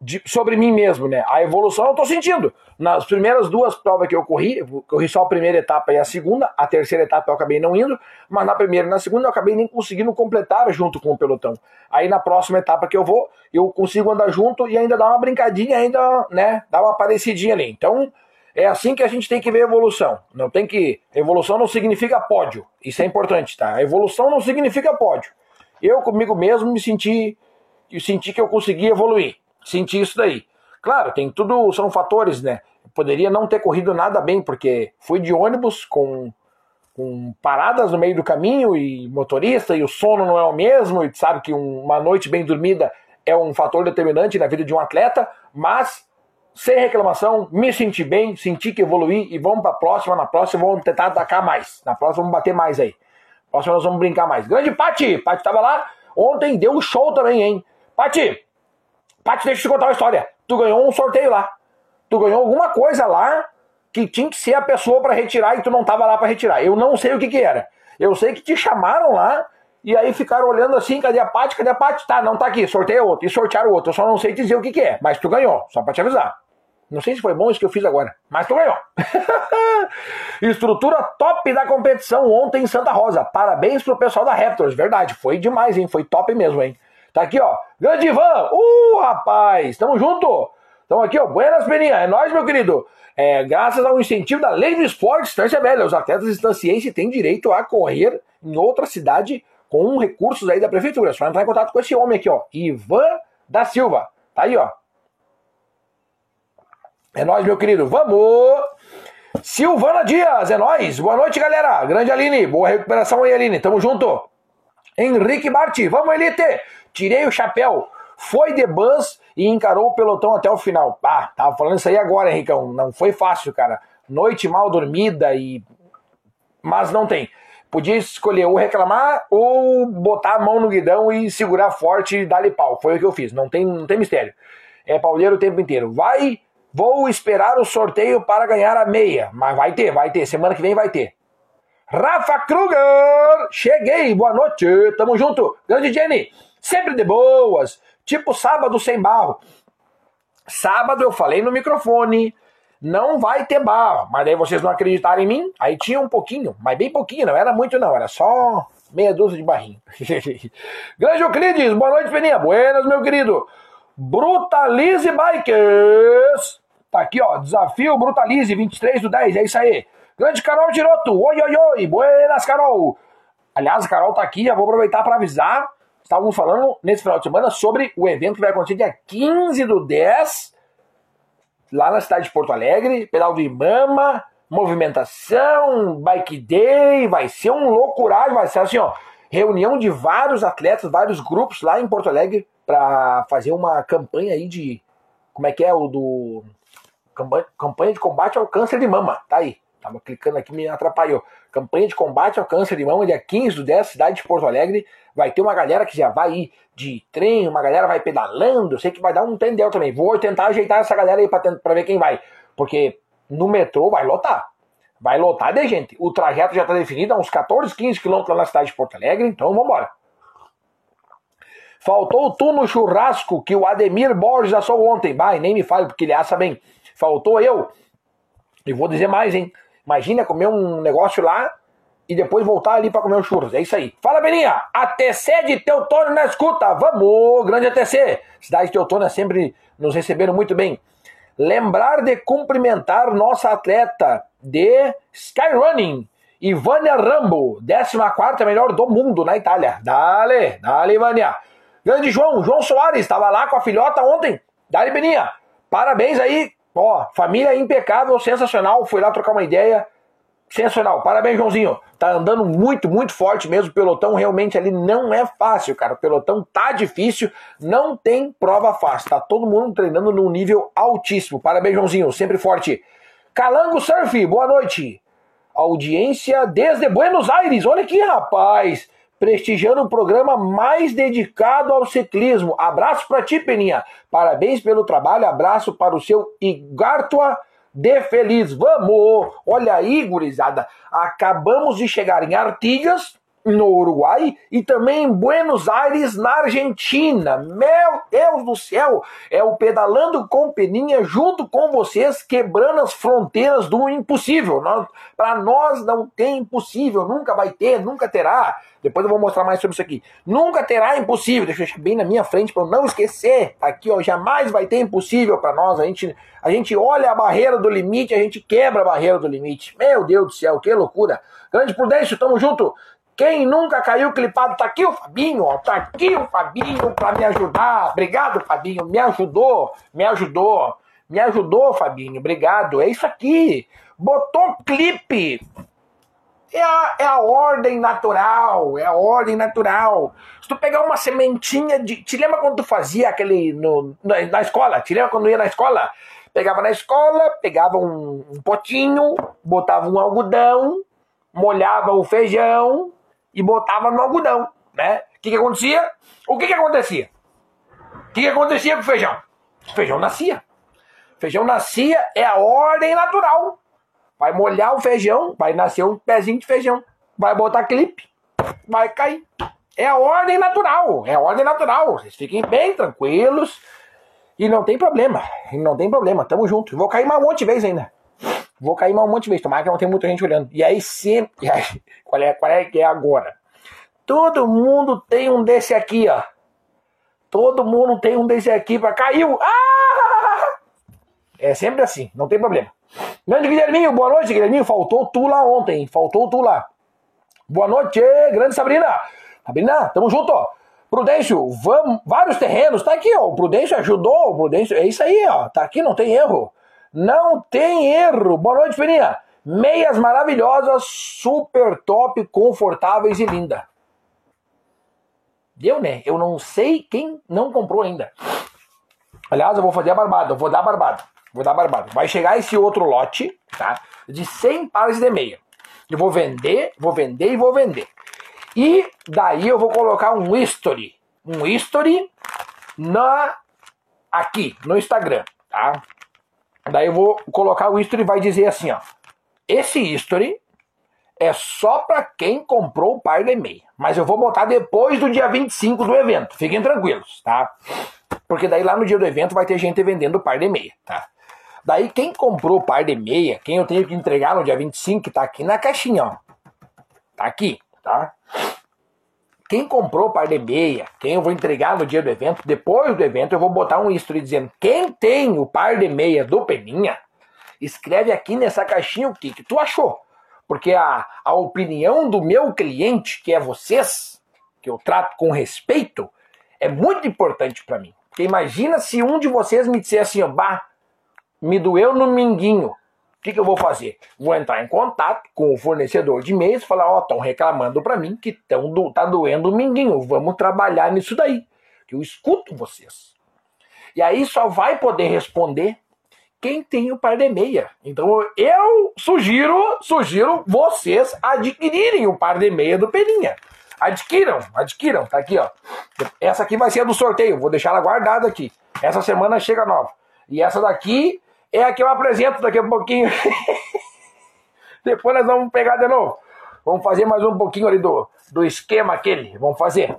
de, sobre mim mesmo, né? A evolução eu tô sentindo. Nas primeiras duas provas que eu corri, eu corri só a primeira etapa e a segunda, a terceira etapa eu acabei não indo, mas na primeira e na segunda eu acabei nem conseguindo completar junto com o pelotão. Aí na próxima etapa que eu vou, eu consigo andar junto e ainda dar uma brincadinha, ainda, né, dar uma parecidinha ali. Então, é assim que a gente tem que ver evolução. Não tem que. Evolução não significa pódio. Isso é importante, tá? A evolução não significa pódio. Eu comigo mesmo me senti. Eu senti que eu consegui evoluir senti isso daí. Claro, tem tudo, são fatores, né? Poderia não ter corrido nada bem, porque fui de ônibus com, com paradas no meio do caminho e motorista, e o sono não é o mesmo, e sabe que uma noite bem dormida é um fator determinante na vida de um atleta, mas sem reclamação, me senti bem, senti que evoluí e vamos para a próxima. Na próxima vamos tentar atacar mais. Na próxima vamos bater mais aí. Na próxima nós vamos brincar mais. Grande Pati! Pati estava lá. Ontem deu um show também, hein? Pati, Paty, deixa eu te contar uma história. Tu ganhou um sorteio lá. Tu ganhou alguma coisa lá que tinha que ser a pessoa para retirar e tu não tava lá para retirar. Eu não sei o que que era. Eu sei que te chamaram lá e aí ficaram olhando assim, cadê a Paty? Cadê a Paty? Tá, não tá aqui, sorteio outro. E sortearam outro. Eu só não sei dizer o que que é, mas tu ganhou, só para te avisar. Não sei se foi bom isso que eu fiz agora, mas tu ganhou. Estrutura top da competição ontem em Santa Rosa. Parabéns pro pessoal da Raptors, verdade. Foi demais, hein? Foi top mesmo, hein? Tá aqui, ó. Grande Ivan! Uh, rapaz! Tamo junto! Tamo aqui, ó. Buenas, Peninha. É nóis, meu querido. É, graças ao incentivo da Lei do Esporte Estância Velha, os atletas estancienses têm direito a correr em outra cidade com recursos aí da prefeitura. É só entrar em contato com esse homem aqui, ó. Ivan da Silva. Tá aí, ó. É nóis, meu querido. Vamos! Silvana Dias, é nóis. Boa noite, galera. Grande Aline. Boa recuperação aí, Aline. Tamo junto. Henrique Marti, vamos, Elite! Tirei o chapéu, foi de bus e encarou o pelotão até o final. Ah, tava falando isso aí agora, Henricão. Não foi fácil, cara. Noite mal dormida e. Mas não tem. Podia escolher ou reclamar ou botar a mão no guidão e segurar forte e dar-lhe pau. Foi o que eu fiz. Não tem, não tem mistério. É pauleiro o tempo inteiro. Vai, vou esperar o sorteio para ganhar a meia. Mas vai ter, vai ter. Semana que vem vai ter. Rafa Kruger! Cheguei, boa noite, tamo junto. Grande Jenny, sempre de boas, tipo sábado sem barro. Sábado eu falei no microfone, não vai ter barro, mas daí vocês não acreditaram em mim, aí tinha um pouquinho, mas bem pouquinho, não era muito não, era só meia dúzia de barrinho. Grande Euclides, boa noite, Peninha, buenas, meu querido. Brutalize Bikers, tá aqui ó, desafio Brutalize, 23 do 10, é isso aí. Grande Carol Giroto, oi, oi, oi, buenas, Carol. Aliás, a Carol tá aqui, já vou aproveitar para avisar Estávamos falando nesse final de semana sobre o evento que vai acontecer dia 15 do 10, lá na cidade de Porto Alegre, pedal do Imama, movimentação, bike day, vai ser um loucuragem, vai ser assim, ó, reunião de vários atletas, vários grupos lá em Porto Alegre para fazer uma campanha aí de como é que é o do campanha de combate ao câncer de mama, tá aí. Tava clicando aqui, me atrapalhou. Campanha de combate ao câncer de mama, dia 15 do 10, cidade de Porto Alegre. Vai ter uma galera que já vai ir de trem, uma galera vai pedalando. Sei que vai dar um tendel também. Vou tentar ajeitar essa galera aí pra ver quem vai. Porque no metrô vai lotar. Vai lotar de gente. O trajeto já tá definido, há uns 14, 15 quilômetros na cidade de Porto Alegre. Então vambora. Faltou tu no churrasco que o Ademir Borges assou ontem. Vai, nem me fale, porque ele assa bem. Faltou eu. E vou dizer mais, hein? Imagina comer um negócio lá e depois voltar ali para comer um churros. É isso aí. Fala, Beninha! ATC de Teutônio na escuta. Vamos, grande ATC! Cidade de Teutônio sempre nos receberam muito bem. Lembrar de cumprimentar nossa atleta de Skyrunning, Ivânia Rambo, 14 melhor do mundo na Itália. Dale, dale, Ivânia. Grande João, João Soares, estava lá com a filhota ontem. Dale, Beninha. Parabéns aí Ó, família impecável, sensacional. Fui lá trocar uma ideia. Sensacional. Parabéns, Joãozinho. Tá andando muito, muito forte mesmo. O pelotão realmente ali não é fácil, cara. O pelotão tá difícil. Não tem prova fácil. Tá todo mundo treinando num nível altíssimo. Parabéns, Joãozinho. Sempre forte. Calango Surf, boa noite. Audiência desde Buenos Aires. Olha aqui, rapaz prestigiando o programa mais dedicado ao ciclismo. Abraço para ti, Peninha. Parabéns pelo trabalho. Abraço para o seu Igartua de Feliz. Vamos! Olha aí, gurizada. Acabamos de chegar em Artigas. no Uruguai e também em Buenos Aires, na Argentina. Meu Deus do céu! É o Pedalando com Peninha junto com vocês, quebrando as fronteiras do impossível. Para nós não tem impossível, nunca vai ter, nunca terá. Depois eu vou mostrar mais sobre isso aqui. Nunca terá impossível. Deixa eu deixar bem na minha frente para eu não esquecer. Aqui, ó, jamais vai ter impossível para nós. A gente, a gente olha a barreira do limite, a gente quebra a barreira do limite. Meu Deus do céu, que loucura. Grande Prudêncio, tamo junto. Quem nunca caiu clipado, tá aqui o Fabinho, ó, tá aqui o Fabinho para me ajudar. Obrigado, Fabinho, me ajudou, me ajudou, me ajudou, Fabinho, obrigado. É isso aqui. Botou clipe. É a, é a ordem natural, é a ordem natural. Se tu pegar uma sementinha de. Te lembra quando tu fazia aquele. No, na, na escola? Te lembra quando ia na escola? Pegava na escola, pegava um, um potinho, botava um algodão, molhava o feijão, e botava no algodão, né? O que, que acontecia? O que, que acontecia? O que, que acontecia com o feijão? O feijão nascia. O feijão nascia é a ordem natural. Vai molhar o feijão, vai nascer um pezinho de feijão. Vai botar clipe, vai cair. É a ordem natural, é a ordem natural. Vocês fiquem bem tranquilos e não tem problema. Não tem problema, tamo junto. Vou cair mais um monte de vez ainda. Vou cair mais um monte de vezes. Tomara que não tem muita gente olhando. E aí sempre. E aí, qual, é, qual é que é agora? Todo mundo tem um desse aqui, ó. Todo mundo tem um desse aqui para caiu. Ah! É sempre assim, não tem problema. Grande Guilherminho, boa noite, Guilherminho. Faltou tu lá ontem, faltou tu lá. Boa noite, grande Sabrina. Sabrina, tamo junto. Prudêncio, vamos, vários terrenos, tá aqui, ó. O Prudêncio ajudou, o Prudêncio, é isso aí, ó. Tá aqui, não tem erro. Não tem erro. Boa noite, Peninha. Meias maravilhosas, super top, confortáveis e linda. Deu, né? Eu não sei quem não comprou ainda. Aliás, eu vou fazer a barbada, eu vou dar a barbada. Vou dar barbada. Vai chegar esse outro lote, tá? De 100 pares de meia. Eu vou vender, vou vender e vou vender. E daí eu vou colocar um history. Um history na aqui, no Instagram, tá? Daí eu vou colocar o history e vai dizer assim, ó. Esse history é só para quem comprou o par de meia. Mas eu vou botar depois do dia 25 do evento. Fiquem tranquilos, tá? Porque daí lá no dia do evento vai ter gente vendendo o par de meia, tá? Daí quem comprou par de meia, quem eu tenho que entregar no dia 25, que tá aqui na caixinha, ó. Tá aqui, tá? Quem comprou par de meia, quem eu vou entregar no dia do evento, depois do evento eu vou botar um history dizendo quem tem o par de meia do Peninha, escreve aqui nessa caixinha o que, que tu achou. Porque a, a opinião do meu cliente, que é vocês, que eu trato com respeito, é muito importante para mim. Porque imagina se um de vocês me dissesse assim, bah, me doeu no minguinho que, que eu vou fazer? Vou entrar em contato com o fornecedor de e-mails e falar, ó, oh, estão reclamando para mim que tão do, tá doendo o minguinho, vamos trabalhar nisso daí. Que eu escuto vocês. E aí só vai poder responder quem tem o par de meia. Então eu sugiro, sugiro vocês adquirirem o par de meia do Peninha. Adquiram, adquiram, tá aqui, ó. Essa aqui vai ser a do sorteio, vou deixar ela guardada aqui. Essa semana chega nova. E essa daqui é a que eu apresento daqui a pouquinho. Depois nós vamos pegar de novo. Vamos fazer mais um pouquinho ali do, do esquema aquele. Vamos fazer.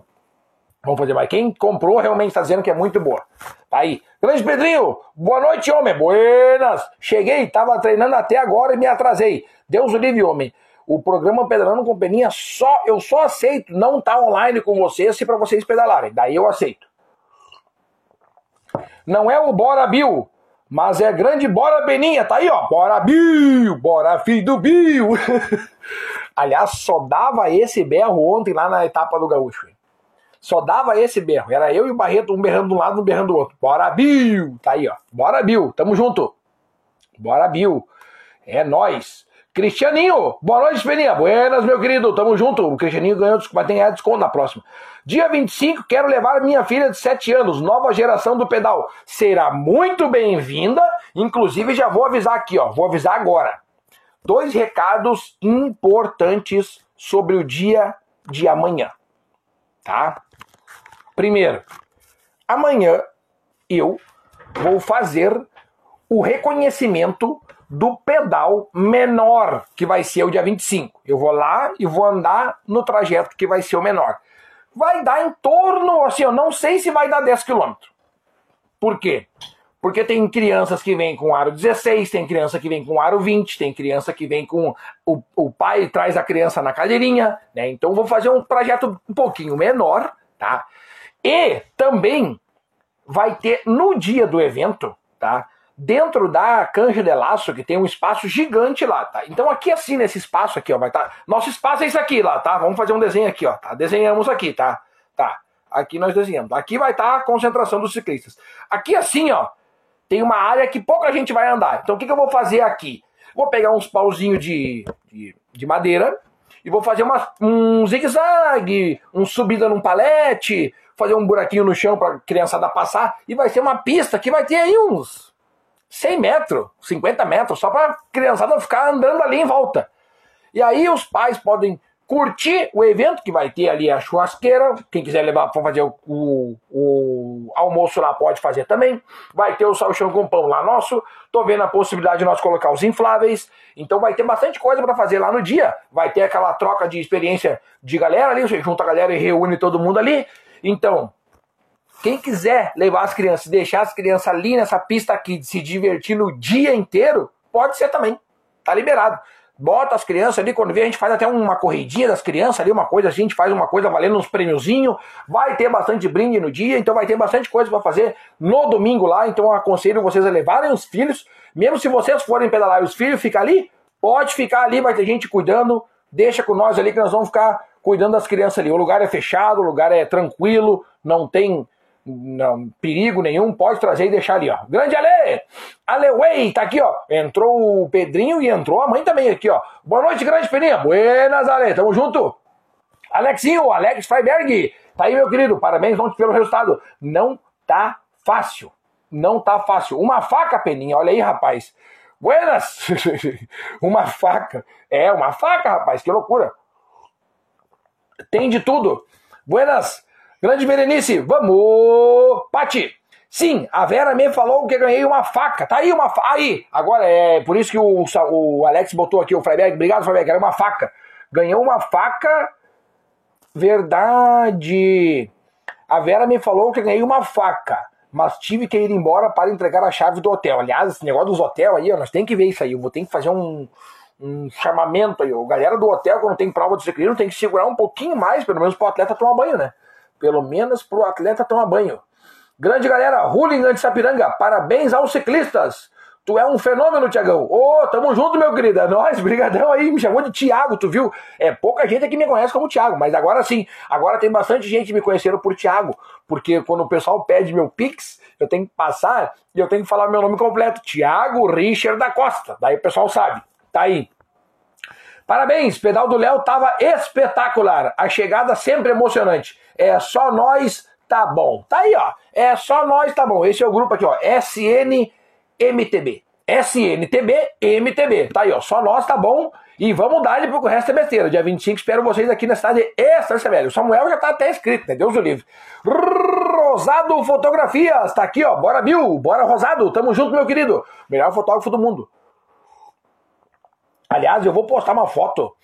Vamos fazer mais. Quem comprou realmente está dizendo que é muito boa. Tá aí. Grande Pedrinho, boa noite, homem. Buenas. Cheguei, tava treinando até agora e me atrasei. Deus o livre, homem. O programa Pedalando com Peninha só eu só aceito não tá online com vocês se para vocês pedalarem. Daí eu aceito. Não é o Bora Bill. Mas é grande Bora Beninha, tá aí, ó. Bora Bill, bora filho do Bill. Aliás, só dava esse berro ontem lá na etapa do Gaúcho. Só dava esse berro. Era eu e o Barreto, um berrando de um lado, um berrando do outro. Bora Bill, tá aí, ó. Bora Bill, tamo junto. Bora Bill. É nós. Cristianinho, boa noite, Peninha. Buenas, meu querido, tamo junto. O Cristianinho ganhou, vai ter desconto na próxima. Dia 25, quero levar minha filha de 7 anos, nova geração do pedal. Será muito bem-vinda. Inclusive, já vou avisar aqui, ó. Vou avisar agora. Dois recados importantes sobre o dia de amanhã. Tá? Primeiro, amanhã eu vou fazer o reconhecimento do pedal menor, que vai ser o dia 25. Eu vou lá e vou andar no trajeto que vai ser o menor. Vai dar em torno, assim, eu não sei se vai dar 10 km. Por quê? Porque tem crianças que vêm com aro 16, tem criança que vem com aro 20, tem criança que vem com. O, o pai traz a criança na cadeirinha, né? Então vou fazer um trajeto um pouquinho menor, tá? E também vai ter no dia do evento, tá? Dentro da canja de laço, que tem um espaço gigante lá, tá? Então aqui assim, nesse espaço aqui, ó, vai estar... Tá... Nosso espaço é isso aqui lá, tá? Vamos fazer um desenho aqui, ó, tá? Desenhamos aqui, tá? Tá. Aqui nós desenhamos. Aqui vai estar tá a concentração dos ciclistas. Aqui assim, ó, tem uma área que pouca gente vai andar. Então o que, que eu vou fazer aqui? Vou pegar uns pauzinhos de, de, de madeira e vou fazer uma, um zigue-zague, um subida num palete, fazer um buraquinho no chão para criançada passar e vai ser uma pista que vai ter aí uns 100 metros, 50 metros, só para a criançada ficar andando ali em volta. E aí os pais podem curtir o evento que vai ter ali a churrasqueira. Quem quiser levar para fazer o, o, o, almoço lá pode fazer também. Vai ter o salchão com pão lá nosso. Tô vendo a possibilidade de nós colocar os infláveis. Então vai ter bastante coisa para fazer lá no dia. Vai ter aquela troca de experiência de galera ali. Você junta a galera e reúne todo mundo ali. Então, quem quiser levar as crianças, deixar as crianças ali nessa pista aqui, se divertir no dia inteiro, pode ser também. Tá liberado. Bota as crianças ali, quando vê, a gente faz até uma corridinha das crianças ali, uma coisa assim, a gente faz uma coisa valendo uns prêmiozinhos. Vai ter bastante brinde no dia, então vai ter bastante coisa para fazer no domingo lá. Então eu aconselho vocês a levarem os filhos, mesmo se vocês forem pedalar e os filhos ficam ali, pode ficar ali, vai ter gente cuidando. Deixa com nós ali que nós vamos ficar cuidando das crianças ali. O lugar é fechado, o lugar é tranquilo, não tem não, perigo nenhum, pode trazer e deixar ali, ó. Grande Ale! Aleway, tá aqui, ó. Entrou o Pedrinho e entrou a mãe também aqui, ó. Boa noite, grande Peninha. Buenas, Ale, tamo junto. Alexinho, Alex Freiberg, tá aí, meu querido. Parabéns, vamos pelo resultado. Não tá fácil. Não tá fácil. Uma faca, Peninha, olha aí, rapaz. Buenas! uma faca. É, uma faca, rapaz, que loucura. Tem de tudo. Buenas! Grande Berenice, vamos! Pati! Sim, a Vera me falou que ganhei uma faca. Tá aí uma faca. Aí! Agora é por isso que o, o Alex botou aqui, o Freiberg. Obrigado, Freiberg. Era uma faca. Ganhou uma faca. Verdade. A Vera me falou que ganhei uma faca. Mas tive que ir embora para entregar a chave do hotel. Aliás, esse negócio dos hotéis aí, nós tem que ver isso aí. Eu vou ter que fazer um, um chamamento aí. O galera do hotel, quando tem prova de ciclismo, tem que segurar um pouquinho mais, pelo menos para o atleta tomar banho, né? Pelo menos para o atleta tomar banho. Grande galera, Rulingan de Sapiranga, parabéns aos ciclistas. Tu é um fenômeno, Tiagão. Ô, oh, tamo junto, meu querido. É nóis, brigadão aí. Me chamou de Tiago, tu viu? É pouca gente que me conhece como Tiago, mas agora sim. Agora tem bastante gente me conhecendo por Tiago. Porque quando o pessoal pede meu Pix, eu tenho que passar e eu tenho que falar meu nome completo. Tiago Richard da Costa. Daí o pessoal sabe. Tá aí. Parabéns, pedal do Léo tava espetacular. A chegada sempre emocionante. É só nós, tá bom. Tá aí, ó. É só nós, tá bom. Esse é o grupo aqui, ó. SNMTB. SNTB, MTB. Tá aí, ó. Só nós, tá bom. E vamos dar ele porque o resto é besteira. Dia 25, espero vocês aqui na cidade Extra velho. O Samuel já tá até escrito, né? Deus o livre. Rosado Fotografias, tá aqui, ó. Bora, Bill. Bora, Rosado. Tamo junto, meu querido. Melhor fotógrafo do mundo. Aliás, eu vou postar uma foto.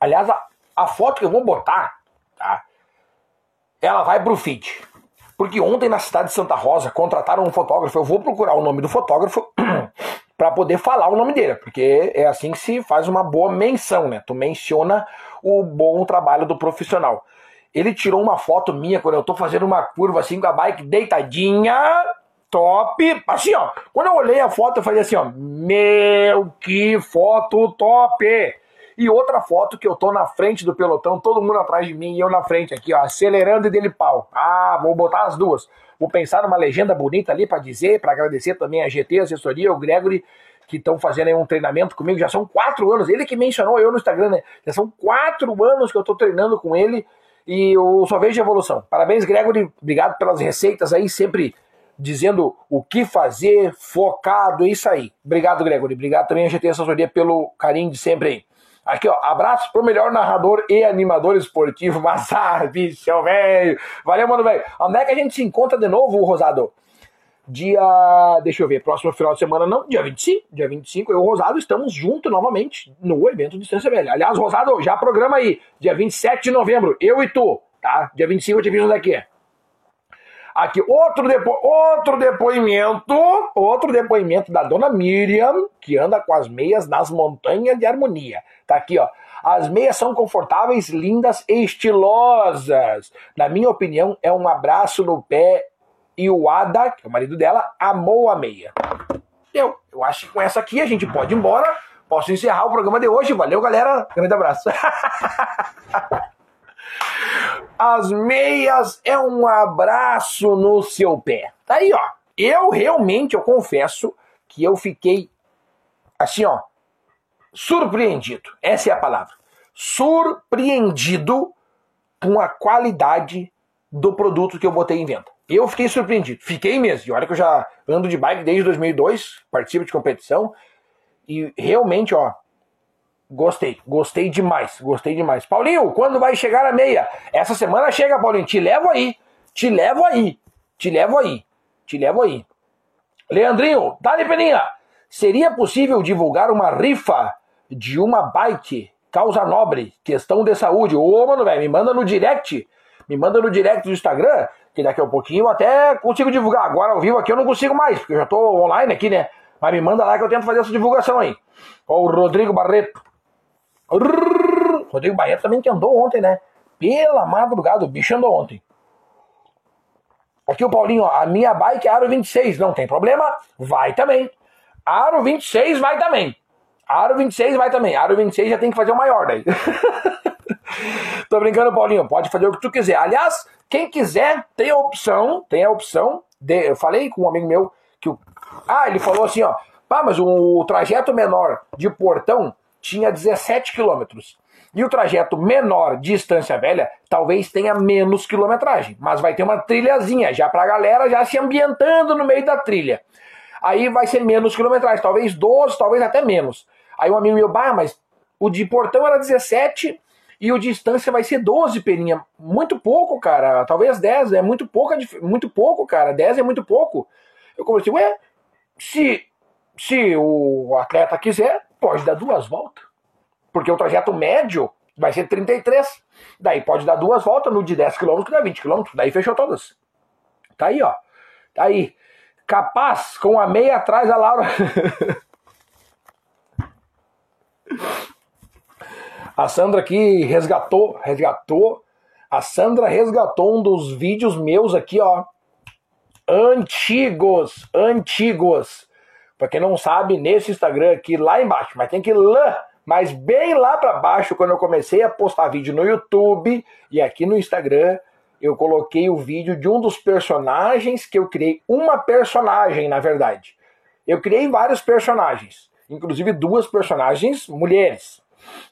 Aliás, a, a foto que eu vou botar, tá? Ela vai pro feed. Porque ontem na cidade de Santa Rosa contrataram um fotógrafo. Eu vou procurar o nome do fotógrafo para poder falar o nome dele, porque é assim que se faz uma boa menção, né? Tu menciona o bom trabalho do profissional. Ele tirou uma foto minha quando eu tô fazendo uma curva assim com a bike deitadinha top. Assim, ó. Quando eu olhei a foto, eu falei assim, ó. Meu, que foto top! E outra foto que eu tô na frente do pelotão, todo mundo atrás de mim e eu na frente aqui, ó, acelerando e dele pau. Ah, vou botar as duas. Vou pensar numa legenda bonita ali para dizer, para agradecer também a GT, a assessoria, o Gregory, que estão fazendo aí um treinamento comigo. Já são quatro anos. Ele que mencionou eu no Instagram, né? Já são quatro anos que eu tô treinando com ele e eu só vejo evolução. Parabéns, Gregory. Obrigado pelas receitas aí, sempre dizendo o que fazer, focado, é isso aí. Obrigado, Gregory. Obrigado também a GT Assessoria pelo carinho de sempre aí. Aqui, ó, abraço pro melhor narrador e animador esportivo, Mazar, bicho, velho. Valeu, mano, velho. Onde é que a gente se encontra de novo, Rosado? Dia. Deixa eu ver, próximo final de semana não, dia 25. Dia 25, eu e o Rosado estamos juntos novamente no evento Distância Velha. Aliás, Rosado, já programa aí, dia 27 de novembro, eu e tu, tá? Dia 25 eu te vi daqui. Aqui, outro, depo outro depoimento, outro depoimento da dona Miriam, que anda com as meias nas montanhas de harmonia. Tá aqui, ó. As meias são confortáveis, lindas e estilosas. Na minha opinião, é um abraço no pé e o Ada, que é o marido dela, amou a meia. Eu, eu acho que com essa aqui a gente pode ir embora. Posso encerrar o programa de hoje. Valeu, galera. Grande abraço. As meias é um abraço no seu pé. Tá aí, ó. Eu realmente, eu confesso que eu fiquei assim, ó, surpreendido. Essa é a palavra. Surpreendido com a qualidade do produto que eu botei em venda. Eu fiquei surpreendido. Fiquei mesmo. E olha que eu já ando de bike desde 2002, participo de competição. E realmente, ó, Gostei, gostei demais, gostei demais. Paulinho, quando vai chegar a meia? Essa semana chega, Paulinho. Te levo aí, te levo aí, te levo aí, te levo aí. Leandrinho, dá peninha. Seria possível divulgar uma rifa de uma bike, causa nobre, questão de saúde? Ô, mano, velho, me manda no direct, me manda no direct do Instagram, que daqui a pouquinho eu até consigo divulgar. Agora ao vivo aqui eu não consigo mais, porque eu já tô online aqui, né? Mas me manda lá que eu tento fazer essa divulgação aí. Ó, o Rodrigo Barreto. Rodrigo Barreto também que andou ontem, né? Pela madrugada, o bicho andou ontem. Aqui o Paulinho, ó, a minha bike é Aro 26, não tem problema, vai também. Aro 26 vai também. Aro 26 vai também. Aro 26 já tem que fazer o maior daí. Tô brincando, Paulinho, pode fazer o que tu quiser. Aliás, quem quiser, tem a opção, tem a opção. De, eu falei com um amigo meu que o. Ah, ele falou assim, ó. Pá, mas o, o trajeto menor de portão tinha 17 quilômetros. E o trajeto menor de Estância Velha talvez tenha menos quilometragem, mas vai ter uma trilhazinha já para a galera já se ambientando no meio da trilha. Aí vai ser menos quilometragem, talvez 12, talvez até menos. Aí um amigo meu, bah, mas o de Portão era 17 e o de Estância vai ser 12, Peninha. Muito pouco, cara. Talvez 10, é muito pouco, muito pouco, cara. 10 é muito pouco. Eu comecei, ué, se, se o atleta quiser, pode dar duas voltas. Porque o trajeto médio vai ser 33. Daí pode dar duas voltas no de 10 km, que dá 20 km. Daí fechou todas. Tá aí, ó. Tá aí. Capaz, com a meia atrás, a Laura. a Sandra aqui resgatou, resgatou. A Sandra resgatou um dos vídeos meus aqui, ó. Antigos, antigos. Pra quem não sabe, nesse Instagram aqui, lá embaixo, mas tem que ir lá, mas bem lá para baixo, quando eu comecei a postar vídeo no YouTube e aqui no Instagram, eu coloquei o vídeo de um dos personagens que eu criei, uma personagem, na verdade. Eu criei vários personagens, inclusive duas personagens mulheres.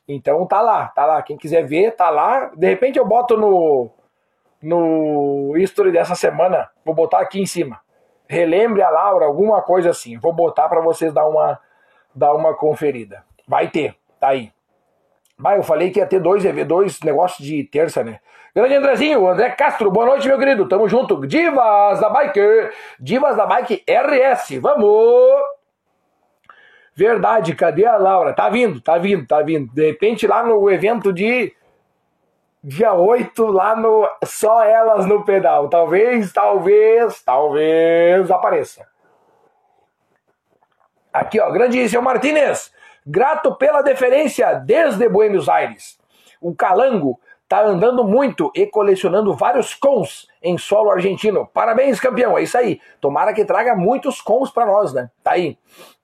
Então tá lá, tá lá. Quem quiser ver, tá lá. De repente eu boto no no history dessa semana, vou botar aqui em cima relembre a Laura, alguma coisa assim. Vou botar para vocês dar uma, dar uma conferida. Vai ter, tá aí. Mas eu falei que ia ter dois, dois negócios de terça, né? Grande Andrezinho, André Castro, boa noite, meu querido. Tamo junto. Divas da Bike, Divas da Bike RS, vamos! Verdade, cadê a Laura? Tá vindo, tá vindo, tá vindo. De repente lá no evento de dia 8 lá no Só Elas no Pedal. Talvez, talvez, talvez apareça. Aqui, ó, grandíssimo Martínez. Grato pela deferência desde Buenos Aires. O Calango tá andando muito e colecionando vários cons em solo argentino. Parabéns, campeão. É isso aí. Tomara que traga muitos cons para nós, né? Tá aí.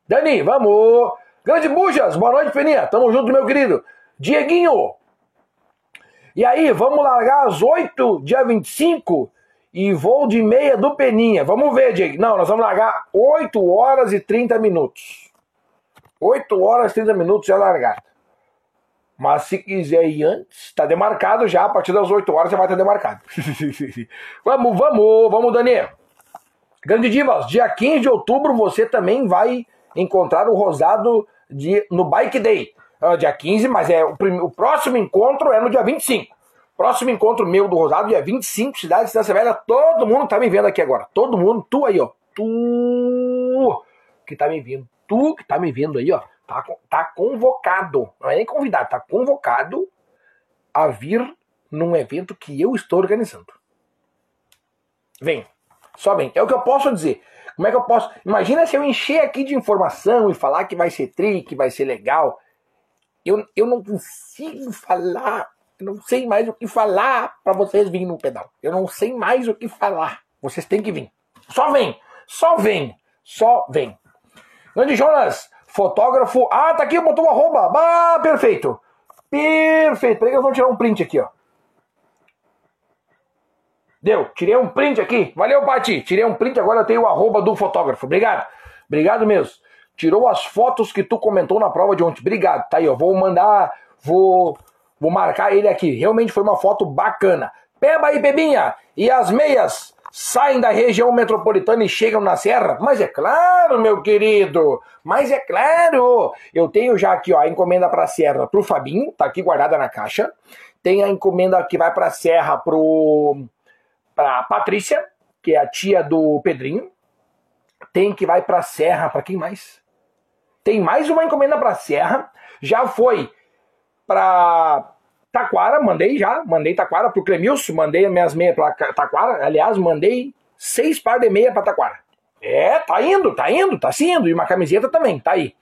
Dani, vamos! Grande Bujas, boa noite, Peninha. Tamo junto, meu querido. Dieguinho, e aí, vamos largar às 8, dia 25, e voo de meia do Peninha. Vamos ver, Diego. Não, nós vamos largar 8 horas e 30 minutos. 8 horas e 30 minutos já largado. Mas se quiser ir antes, está demarcado já. A partir das 8 horas já vai estar demarcado. vamos, vamos, vamos, Daniel. Grande Divas, dia 15 de outubro você também vai encontrar o Rosado de, no Bike Day uh, dia 15, mas é o, o, próximo encontro é no dia 25. Próximo encontro meu do Rosado, dia 25, cidade de Estância Velha. Todo mundo tá me vendo aqui agora. Todo mundo, tu aí, ó. tu que tá me vendo, tu que tá me vendo aí, ó, tá, tá convocado, não é nem convidado, tá convocado a vir num evento que eu estou organizando. Vem, só vem. É o que eu posso dizer. Como é que eu posso. Imagina se eu encher aqui de informação e falar que vai ser tri, que vai ser legal. Eu, eu não consigo falar. Eu não sei mais o que falar para vocês virem no pedal. Eu não sei mais o que falar. Vocês têm que vir. Só vem. Só vem. Só vem. Grande Jonas, fotógrafo. Ah, tá aqui, botou o arroba. Ah, perfeito. Perfeito. Peraí que eu vou tirar um print aqui, ó. Deu, tirei um print aqui. Valeu, Pati. Tirei um print, agora eu tenho o arroba do fotógrafo. Obrigado. Obrigado mesmo. Tirou as fotos que tu comentou na prova de ontem. Obrigado. Tá aí, ó. Vou mandar, vou, vou marcar ele aqui. Realmente foi uma foto bacana. Peba aí, Pebinha. E as meias saem da região metropolitana e chegam na serra? Mas é claro, meu querido. Mas é claro. Eu tenho já aqui, ó, a encomenda para a serra pro Fabinho. Tá aqui guardada na caixa. Tem a encomenda que vai para a serra pro para Patrícia, que é a tia do Pedrinho. Tem que vai para Serra, para quem mais? Tem mais uma encomenda para Serra. Já foi para Taquara, mandei já, mandei Taquara pro Clemilson, mandei minhas meias para Taquara. Aliás, mandei seis par de meia para Taquara. É, tá indo, tá indo, tá indo. E uma camiseta também, tá aí.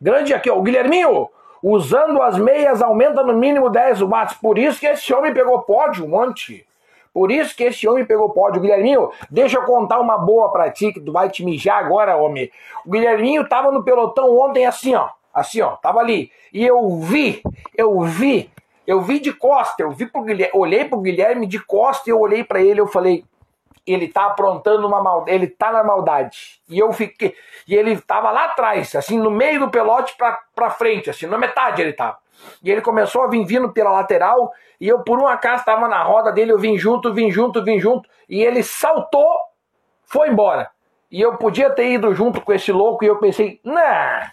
Grande aqui, ó, o Guilherminho, usando as meias aumenta no mínimo 10 watts. Por isso que esse homem pegou pódio monte. Por isso que esse homem pegou pódio. Guilherminho, deixa eu contar uma boa pra ti, que tu vai te mijar agora, homem. O Guilherminho tava no pelotão ontem assim, ó. Assim, ó, tava ali. E eu vi, eu vi, eu vi de costa, eu vi pro Guilherme, olhei pro Guilherme de costa e eu olhei para ele, eu falei, ele tá aprontando uma maldade, ele tá na maldade. E eu fiquei, e ele tava lá atrás, assim, no meio do pelote pra, pra frente, assim, na metade ele tava. E ele começou a vir vindo pela lateral, e eu por um acaso estava na roda dele, eu vim junto, vim junto, vim junto, e ele saltou, foi embora. E eu podia ter ido junto com esse louco, e eu pensei, nah,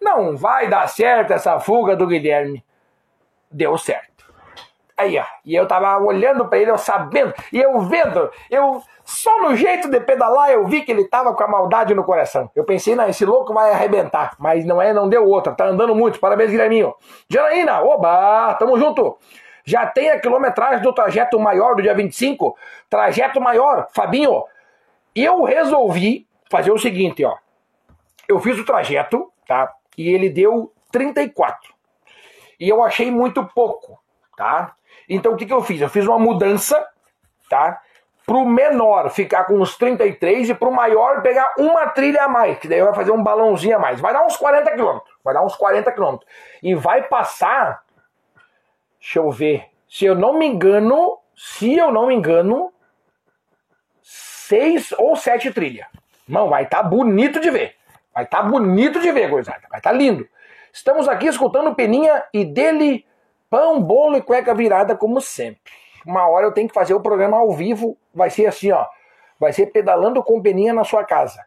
não vai dar certo essa fuga do Guilherme. Deu certo. Aí, ó, e eu tava olhando para ele, eu sabendo, e eu vendo, eu só no jeito de pedalar eu vi que ele tava com a maldade no coração. Eu pensei, não, esse louco vai arrebentar, mas não é, não deu outra, tá andando muito. Parabéns, Guilherminho. Janaína, oba, tamo junto. Já tem a quilometragem do trajeto maior do dia 25? Trajeto maior, Fabinho. Eu resolvi fazer o seguinte, ó. Eu fiz o trajeto, tá? E ele deu 34. E eu achei muito pouco, tá? Então o que, que eu fiz? Eu fiz uma mudança, tá? Pro menor ficar com uns 33 e pro maior pegar uma trilha a mais, que daí vai fazer um balãozinho a mais. Vai dar uns 40 quilômetros. Vai dar uns 40 quilômetros. E vai passar. Deixa eu ver. Se eu não me engano, se eu não me engano, seis ou sete trilhas. Mano, vai estar tá bonito de ver. Vai estar tá bonito de ver, gurizada. Vai estar tá lindo. Estamos aqui escutando Peninha e dele Pão, bolo e cueca virada, como sempre. Uma hora eu tenho que fazer o programa ao vivo. Vai ser assim, ó. Vai ser pedalando com peninha na sua casa.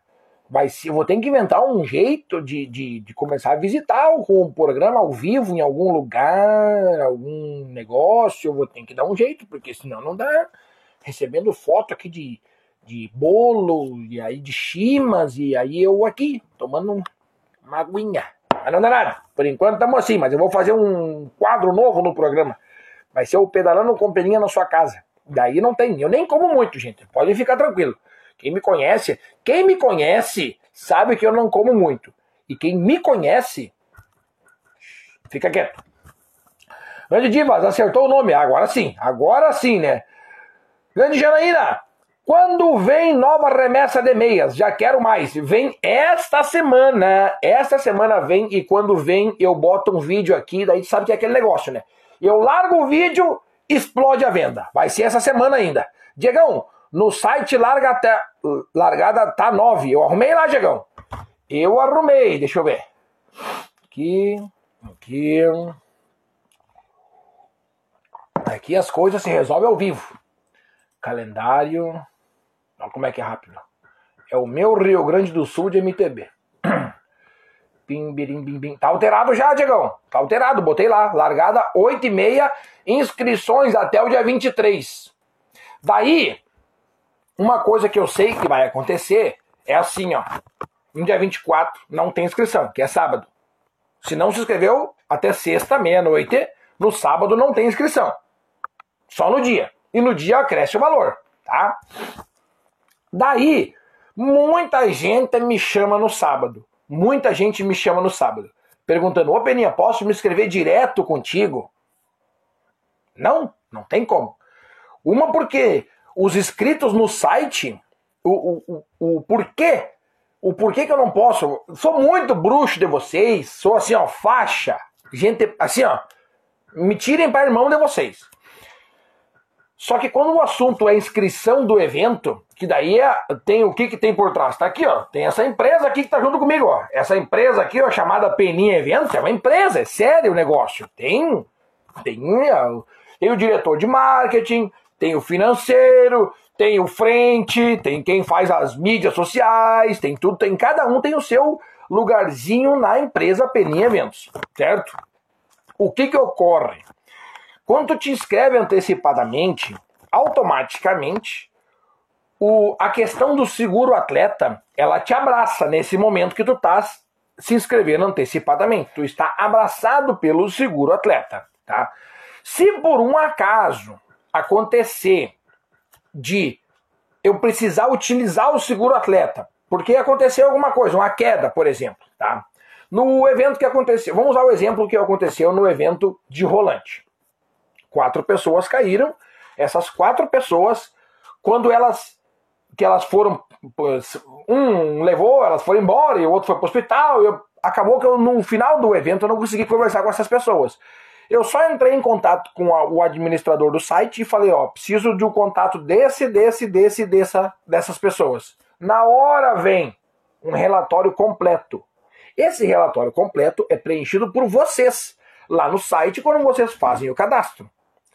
Vai ser, eu vou ter que inventar um jeito de, de, de começar a visitar o, programa ao vivo em algum lugar, algum negócio. Eu vou ter que dar um jeito, porque senão não dá. Recebendo foto aqui de, de bolo, e aí de chimas, e aí eu aqui, tomando uma aguinha. Mas não dá nada. Por enquanto estamos assim, mas eu vou fazer um quadro novo no programa. Vai ser o Pedalando com Peninha na sua casa. Daí não tem. Eu nem como muito, gente. Pode ficar tranquilo. Quem me conhece, quem me conhece, sabe que eu não como muito. E quem me conhece, fica quieto. Grande Divas, acertou o nome. Agora sim, agora sim, né? Grande Janaína, quando vem nova remessa de meias? Já quero mais. Vem esta semana. Esta semana vem e quando vem eu boto um vídeo aqui, daí sabe que é aquele negócio, né? Eu largo o vídeo, explode a venda. Vai ser essa semana ainda. Diegão, no site larga até, largada tá 9. Eu arrumei lá, Diegão. Eu arrumei, deixa eu ver. Aqui, aqui. Aqui as coisas se resolvem ao vivo. Calendário. Olha como é que é rápido. É o meu Rio Grande do Sul de MTB. Bim, birim, bim, bim. Tá alterado já, Diegão. Tá alterado, botei lá. Largada 8 e meia, inscrições até o dia 23. Daí, Uma coisa que eu sei que vai acontecer é assim, ó. No dia 24 não tem inscrição, que é sábado. Se não se inscreveu, até sexta, meia-noite, no sábado não tem inscrição. Só no dia. E no dia cresce o valor, tá? Daí, muita gente me chama no sábado. Muita gente me chama no sábado. Perguntando, ô Peninha, posso me inscrever direto contigo? Não, não tem como. Uma porque os inscritos no site, o, o, o, o porquê, o porquê que eu não posso, sou muito bruxo de vocês, sou assim, ó, faixa, gente, assim, ó, me tirem para irmão de vocês. Só que quando o assunto é inscrição do evento, que daí é, tem o que, que tem por trás? Tá aqui, ó. Tem essa empresa aqui que tá junto comigo, ó. Essa empresa aqui, ó, chamada Peninha Eventos, é uma empresa, é sério o negócio. Tem, tem, tem o diretor de marketing, tem o financeiro, tem o frente, tem quem faz as mídias sociais, tem tudo, tem cada um tem o seu lugarzinho na empresa Peninha Eventos, certo? O que que ocorre? Quando tu te inscreve antecipadamente, automaticamente o, a questão do seguro atleta, ela te abraça nesse momento que tu estás se inscrevendo antecipadamente. Tu está abraçado pelo seguro atleta, tá? Se por um acaso acontecer de eu precisar utilizar o seguro atleta, porque aconteceu alguma coisa, uma queda, por exemplo, tá? No evento que aconteceu, vamos usar o exemplo que aconteceu no evento de rolante. Quatro pessoas caíram, essas quatro pessoas, quando elas que elas foram, um levou, elas foram embora e o outro foi para o hospital, eu, acabou que eu, no final do evento eu não consegui conversar com essas pessoas. Eu só entrei em contato com a, o administrador do site e falei, ó, preciso de um contato desse, desse, desse, dessa, dessas pessoas. Na hora vem um relatório completo. Esse relatório completo é preenchido por vocês lá no site quando vocês fazem o cadastro,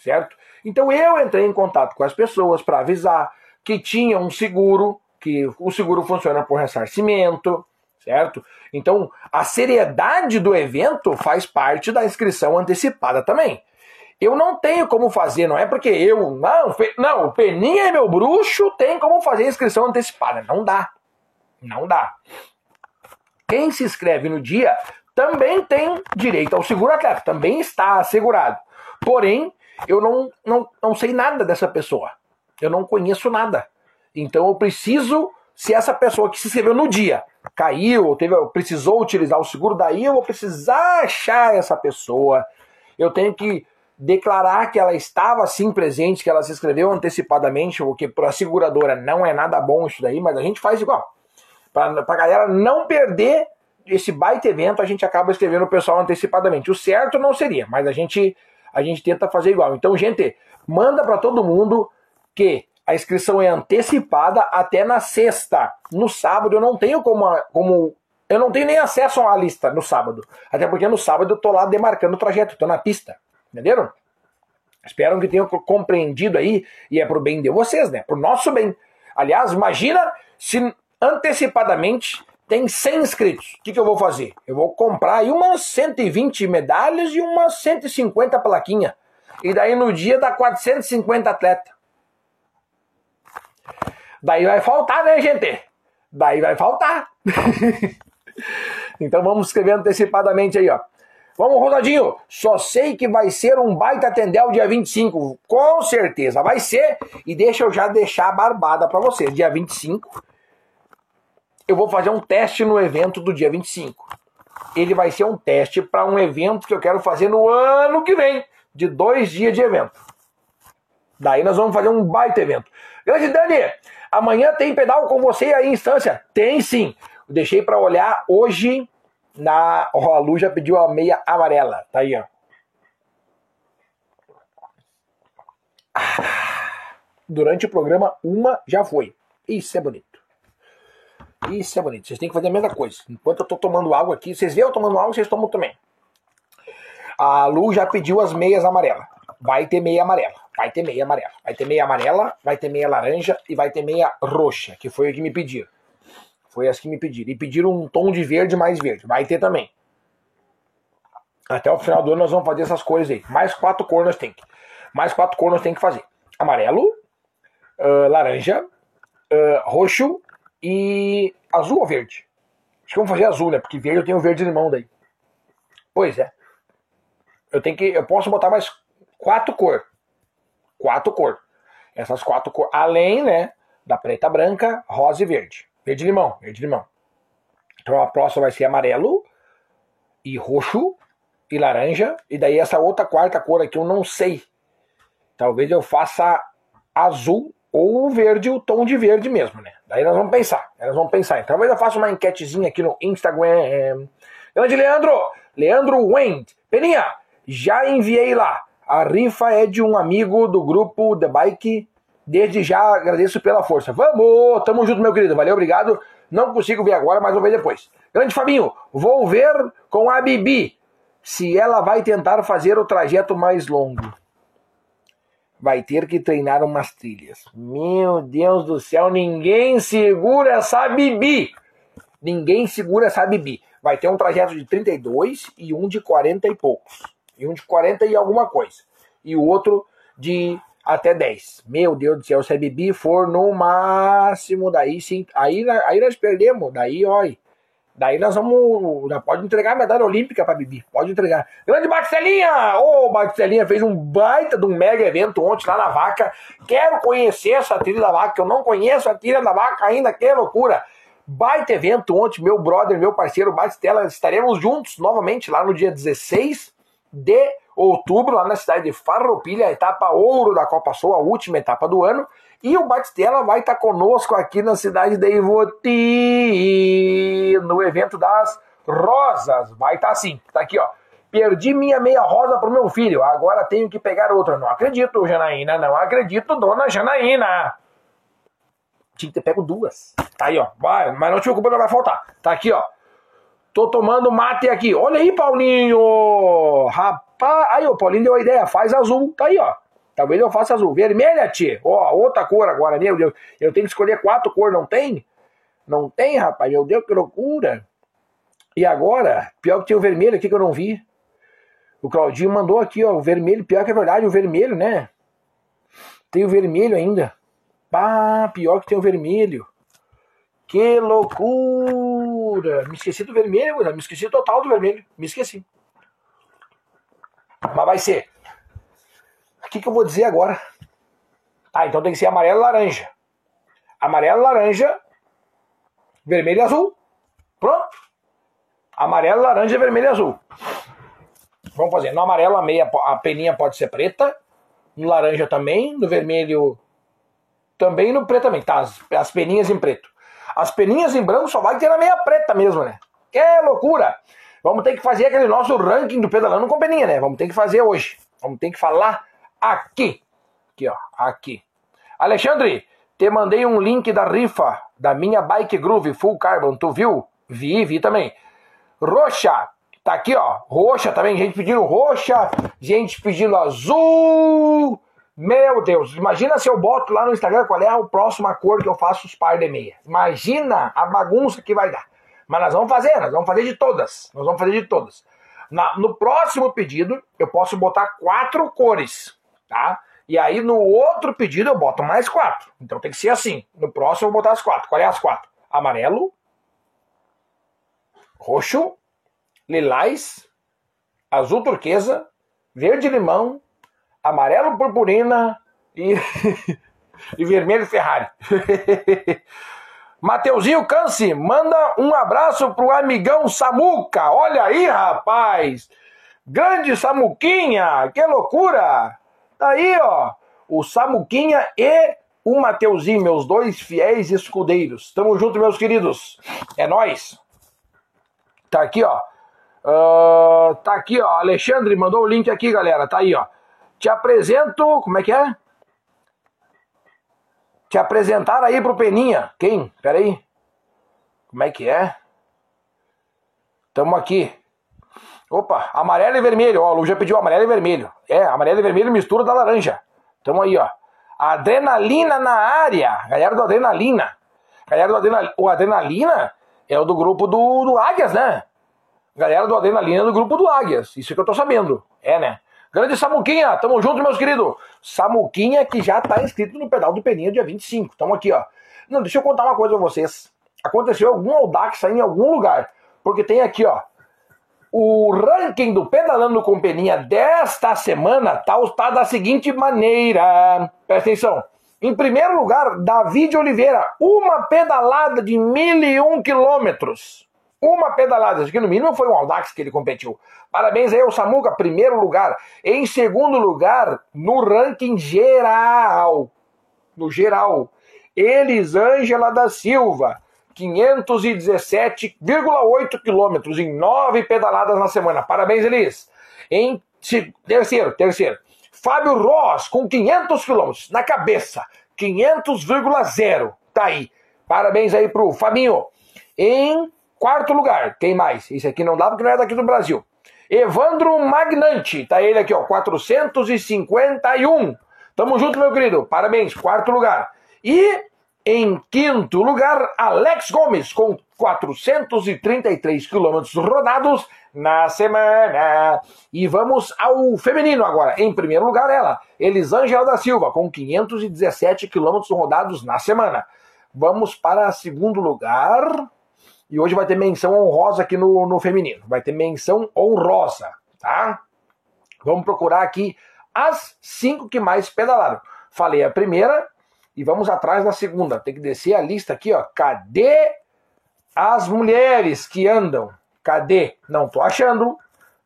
certo? Então eu entrei em contato com as pessoas para avisar que tinha um seguro, que o seguro funciona por ressarcimento, certo? Então, a seriedade do evento faz parte da inscrição antecipada também. Eu não tenho como fazer, não é porque eu, não, não, o Peninha é meu bruxo, tem como fazer inscrição antecipada. Não dá. Não dá. Quem se inscreve no dia também tem direito ao seguro atleta, também está assegurado. Porém, eu não, não, não sei nada dessa pessoa. Eu não conheço nada. Então eu preciso, se essa pessoa que se inscreveu no dia caiu, teve, precisou utilizar o seguro, daí eu vou precisar achar essa pessoa. Eu tenho que declarar que ela estava sim presente, que ela se inscreveu antecipadamente, porque para a seguradora não é nada bom isso daí, mas a gente faz igual. Para a galera não perder esse baita evento, a gente acaba escrevendo o pessoal antecipadamente. O certo não seria, mas a gente a gente tenta fazer igual. Então, gente, manda para todo mundo que a inscrição é antecipada até na sexta. No sábado eu não tenho como, como eu não tenho nem acesso à lista no sábado. Até porque no sábado eu tô lá demarcando o trajeto, tô na pista. Entenderam? Espero que tenham compreendido aí e é pro bem de vocês, né? Pro nosso bem. Aliás, imagina se antecipadamente tem 100 inscritos. O que, que eu vou fazer? Eu vou comprar aí umas 120 medalhas e umas 150 plaquinhas. E daí no dia dá 450 atletas. Daí vai faltar, né, gente? Daí vai faltar. então vamos escrever antecipadamente aí, ó. Vamos, Rosadinho. Só sei que vai ser um baita tendel dia 25. Com certeza vai ser. E deixa eu já deixar a barbada para vocês. Dia 25, eu vou fazer um teste no evento do dia 25. Ele vai ser um teste para um evento que eu quero fazer no ano que vem, de dois dias de evento. Daí nós vamos fazer um baita evento. Grande Dani, Amanhã tem pedal com você aí em instância? Tem sim. deixei para olhar hoje na. Ó, oh, a Lu já pediu a meia amarela. Tá aí, ó. Durante o programa, uma já foi. Isso é bonito. Isso é bonito. Vocês têm que fazer a mesma coisa. Enquanto eu tô tomando água aqui, vocês veem eu tomando água, vocês tomam também. A Lu já pediu as meias amarelas. Vai ter meia amarela. Vai ter meia amarela. Vai ter meia amarela, vai ter meia laranja e vai ter meia roxa, que foi o que me pediram. Foi as que me pediram. E pediram um tom de verde mais verde. Vai ter também. Até o final do ano nós vamos fazer essas cores aí. Mais quatro cores nós tem que. Mais quatro cores nós tem que fazer. Amarelo, uh, laranja, uh, roxo e azul ou verde? Acho que vamos fazer azul, né? Porque verde eu tenho verde limão daí. Pois é. Eu tenho que. Eu posso botar mais quatro cor. Quatro cor. Essas quatro cores. Além, né? Da preta, branca, rosa e verde. Verde limão. Verde limão. Então a próxima vai ser amarelo e roxo e laranja. E daí essa outra quarta cor aqui eu não sei. Talvez eu faça azul ou verde, o tom de verde mesmo, né? Daí nós vamos pensar. Nós vamos pensar. Então, talvez eu faça uma enquetezinha aqui no Instagram. Grande Leandro! Leandro Wendt. Peninha, já enviei lá. A rifa é de um amigo do grupo The Bike. Desde já agradeço pela força. Vamos! Tamo junto, meu querido. Valeu, obrigado. Não consigo ver agora, mas vou ver depois. Grande Fabinho, vou ver com a Bibi se ela vai tentar fazer o trajeto mais longo. Vai ter que treinar umas trilhas. Meu Deus do céu, ninguém segura essa Bibi. Ninguém segura essa Bibi. Vai ter um trajeto de 32 e um de 40 e poucos. E um de 40 e alguma coisa. E o outro de até 10. Meu Deus do céu, se a Bibi for no máximo, daí sim. Aí, aí nós perdemos. Daí, olha. Daí nós vamos. Já pode entregar a medalha olímpica pra Bibi. Pode entregar. Grande Batistelinha! Ô, oh, Batistelinha fez um baita de um mega evento ontem lá na vaca. Quero conhecer essa trilha da vaca, que eu não conheço a trilha da vaca ainda, que loucura! Baita evento ontem, meu brother, meu parceiro Batistela. Estaremos juntos novamente lá no dia 16 de outubro, lá na cidade de Farroupilha, a etapa ouro da Copa Sul, a última etapa do ano. E o Batistela vai estar conosco aqui na cidade de Ivoti, no evento das rosas. Vai estar assim, tá aqui, ó. Perdi minha meia rosa pro meu filho, agora tenho que pegar outra. Não acredito, Janaína, não acredito, dona Janaína. Tinha que ter pego duas. Tá aí, ó. Vai, mas não te preocupa, não vai faltar. Tá aqui, ó. Tô tomando mate aqui. Olha aí, Paulinho. Rapaz, aí, o Paulinho deu a ideia. Faz azul. Tá aí, ó. Talvez eu faça azul. Vermelha, tia. Ó, outra cor agora, meu Deus. Eu tenho que escolher quatro cores, não tem? Não tem, rapaz. Meu Deus, que loucura. E agora, pior que tem o vermelho aqui que eu não vi. O Claudinho mandou aqui, ó, o vermelho. Pior que é verdade, o vermelho, né? Tem o vermelho ainda. Pá, pior que tem o vermelho. Que loucura! Me esqueci do vermelho, me esqueci total do vermelho. Me esqueci. Mas vai ser que, que eu vou dizer agora? Ah, então tem que ser amarelo e laranja. Amarelo, laranja, vermelho e azul. Pronto. Amarelo, laranja, vermelho e azul. Vamos fazer. No amarelo a meia, a peninha pode ser preta. No laranja também. No vermelho também. No preto também. Tá, as, as peninhas em preto. As peninhas em branco só vai ter na meia preta mesmo, né? Que loucura! Vamos ter que fazer aquele nosso ranking do pedalando com peninha, né? Vamos ter que fazer hoje. Vamos ter que falar aqui. Aqui, ó, aqui. Alexandre, te mandei um link da rifa da minha Bike Groove Full Carbon, tu viu? Vi, vi também. Roxa, tá aqui, ó, roxa também, gente pedindo roxa, gente pedindo azul. Meu Deus, imagina se eu boto lá no Instagram qual é a próxima cor que eu faço os par de meia. Imagina a bagunça que vai dar. Mas nós vamos fazer, nós vamos fazer de todas. Nós vamos fazer de todas. Na, no próximo pedido, eu posso botar quatro cores tá? E aí no outro pedido eu boto mais quatro. Então tem que ser assim. No próximo eu vou botar as quatro. Qual é as quatro? Amarelo, roxo, lilás, azul turquesa, verde limão, amarelo purpurina e, e vermelho Ferrari. Mateuzinho Canse, manda um abraço pro amigão Samuca. Olha aí, rapaz. Grande Samuquinha, que loucura! Tá aí, ó, o Samuquinha e o Mateuzinho, meus dois fiéis escudeiros. Tamo junto, meus queridos. É nós. Tá aqui, ó. Uh, tá aqui, ó. Alexandre mandou o link aqui, galera. Tá aí, ó. Te apresento. Como é que é? Te apresentar aí pro Peninha. Quem? Pera aí. Como é que é? Tamo aqui. Opa, amarelo e vermelho. Ó, o Lu já pediu amarelo e vermelho. É, amarelo e vermelho mistura da laranja. Tamo aí, ó. Adrenalina na área. Galera do Adrenalina. Galera do Adrenalina. O Adrenalina é o do grupo do, do Águias, né? Galera do Adrenalina é do grupo do Águias. Isso que eu tô sabendo. É, né? Grande Samuquinha, tamo junto, meus queridos. Samuquinha que já tá inscrito no pedal do Peninha dia 25. Tamo aqui, ó. Não, deixa eu contar uma coisa pra vocês. Aconteceu algum Audax aí em algum lugar. Porque tem aqui, ó. O ranking do Pedalando com Peninha desta semana tá, tá da seguinte maneira. Presta atenção. Em primeiro lugar, David Oliveira, uma pedalada de mil e um quilômetros. Uma pedalada, acho que no mínimo foi um Audax que ele competiu. Parabéns aí ao Samuca, primeiro lugar. Em segundo lugar, no ranking geral. No geral. Elisângela da Silva, 517,8 quilômetros em nove pedaladas na semana. Parabéns, Elis. Em terceiro, terceiro. Fábio Ross, com 500 quilômetros na cabeça. 500,0. Tá aí. Parabéns aí pro Fabinho. Em quarto lugar, quem mais? Esse aqui não dá porque não é daqui do Brasil. Evandro Magnante, tá ele aqui, ó, 451. Tamo junto, meu querido. Parabéns, quarto lugar. E em quinto lugar, Alex Gomes, com 433 quilômetros rodados na semana. E vamos ao feminino agora. Em primeiro lugar, ela, Elisângela da Silva, com 517 quilômetros rodados na semana. Vamos para segundo lugar. E hoje vai ter menção honrosa aqui no, no feminino. Vai ter menção honrosa, tá? Vamos procurar aqui as cinco que mais pedalaram. Falei a primeira, e vamos atrás da segunda. Tem que descer a lista aqui, ó. Cadê as mulheres que andam? Cadê? Não tô achando.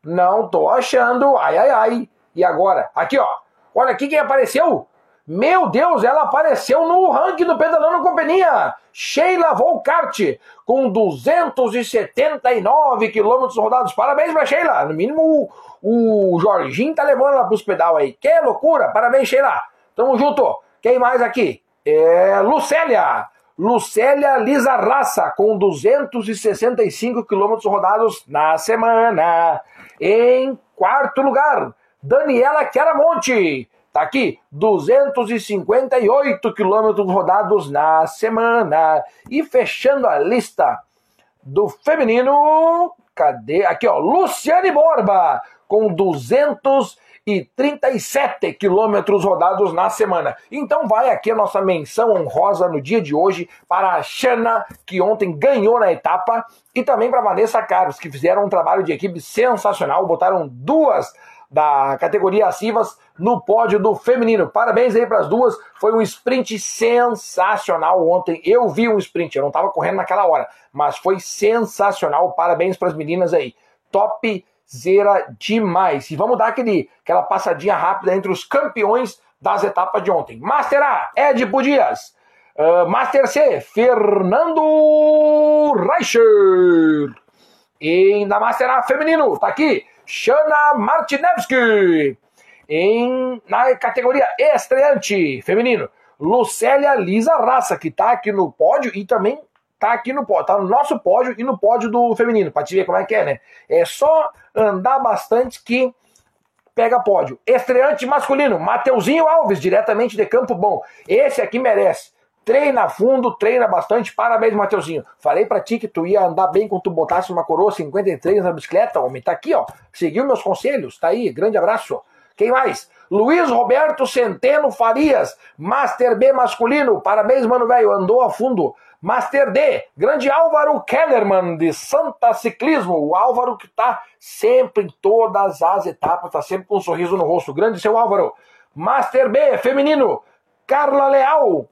Não tô achando. Ai, ai, ai. E agora? Aqui, ó. Olha aqui quem apareceu. Meu Deus, ela apareceu no ranking do Pedalando Companhia. Sheila Volkart, com 279 quilômetros rodados. Parabéns pra Sheila. No mínimo, o, o Jorginho tá levando ela pros pedal aí. Que loucura. Parabéns, Sheila. Tamo junto. Quem mais aqui? É Lucélia. Lucélia Lisa Raça, com 265 quilômetros rodados na semana. Em quarto lugar, Daniela Chiaramonte. Tá aqui, 258 quilômetros rodados na semana. E fechando a lista do feminino, cadê? Aqui, ó, Luciane Borba, com 200 e 37 quilômetros rodados na semana. Então vai aqui a nossa menção honrosa no dia de hoje para a Xana, que ontem ganhou na etapa, e também para Vanessa Carlos, que fizeram um trabalho de equipe sensacional, botaram duas da categoria acivas no pódio do feminino. Parabéns aí para as duas. Foi um sprint sensacional ontem. Eu vi um sprint, eu não estava correndo naquela hora, mas foi sensacional. Parabéns para as meninas aí. Top zera demais. E vamos dar aquele, aquela passadinha rápida entre os campeões das etapas de ontem. Master A, Ed Dias. Uh, Master C, Fernando Reicher. E na Master A feminino, tá aqui, Shana Martinevski. Em, na categoria estreante feminino, Lucélia Lisa Raça, que tá aqui no pódio e também tá aqui no pódio, tá no nosso pódio e no pódio do feminino, pra te ver como é que é, né? É só andar bastante que pega pódio. Estreante masculino, Mateuzinho Alves, diretamente de Campo Bom. Esse aqui merece. Treina fundo, treina bastante. Parabéns, Mateuzinho. Falei pra ti que tu ia andar bem quando tu botasse uma coroa 53 na bicicleta, homem. Tá aqui, ó. Seguiu meus conselhos. Tá aí. Grande abraço. Quem mais? Luiz Roberto Centeno Farias, Master B masculino. Parabéns, mano, velho. Andou a fundo. Master D, grande Álvaro Kellerman de Santa Ciclismo, o Álvaro que está sempre em todas as etapas, está sempre com um sorriso no rosto. Grande seu Álvaro. Master B, feminino, Carla Leal,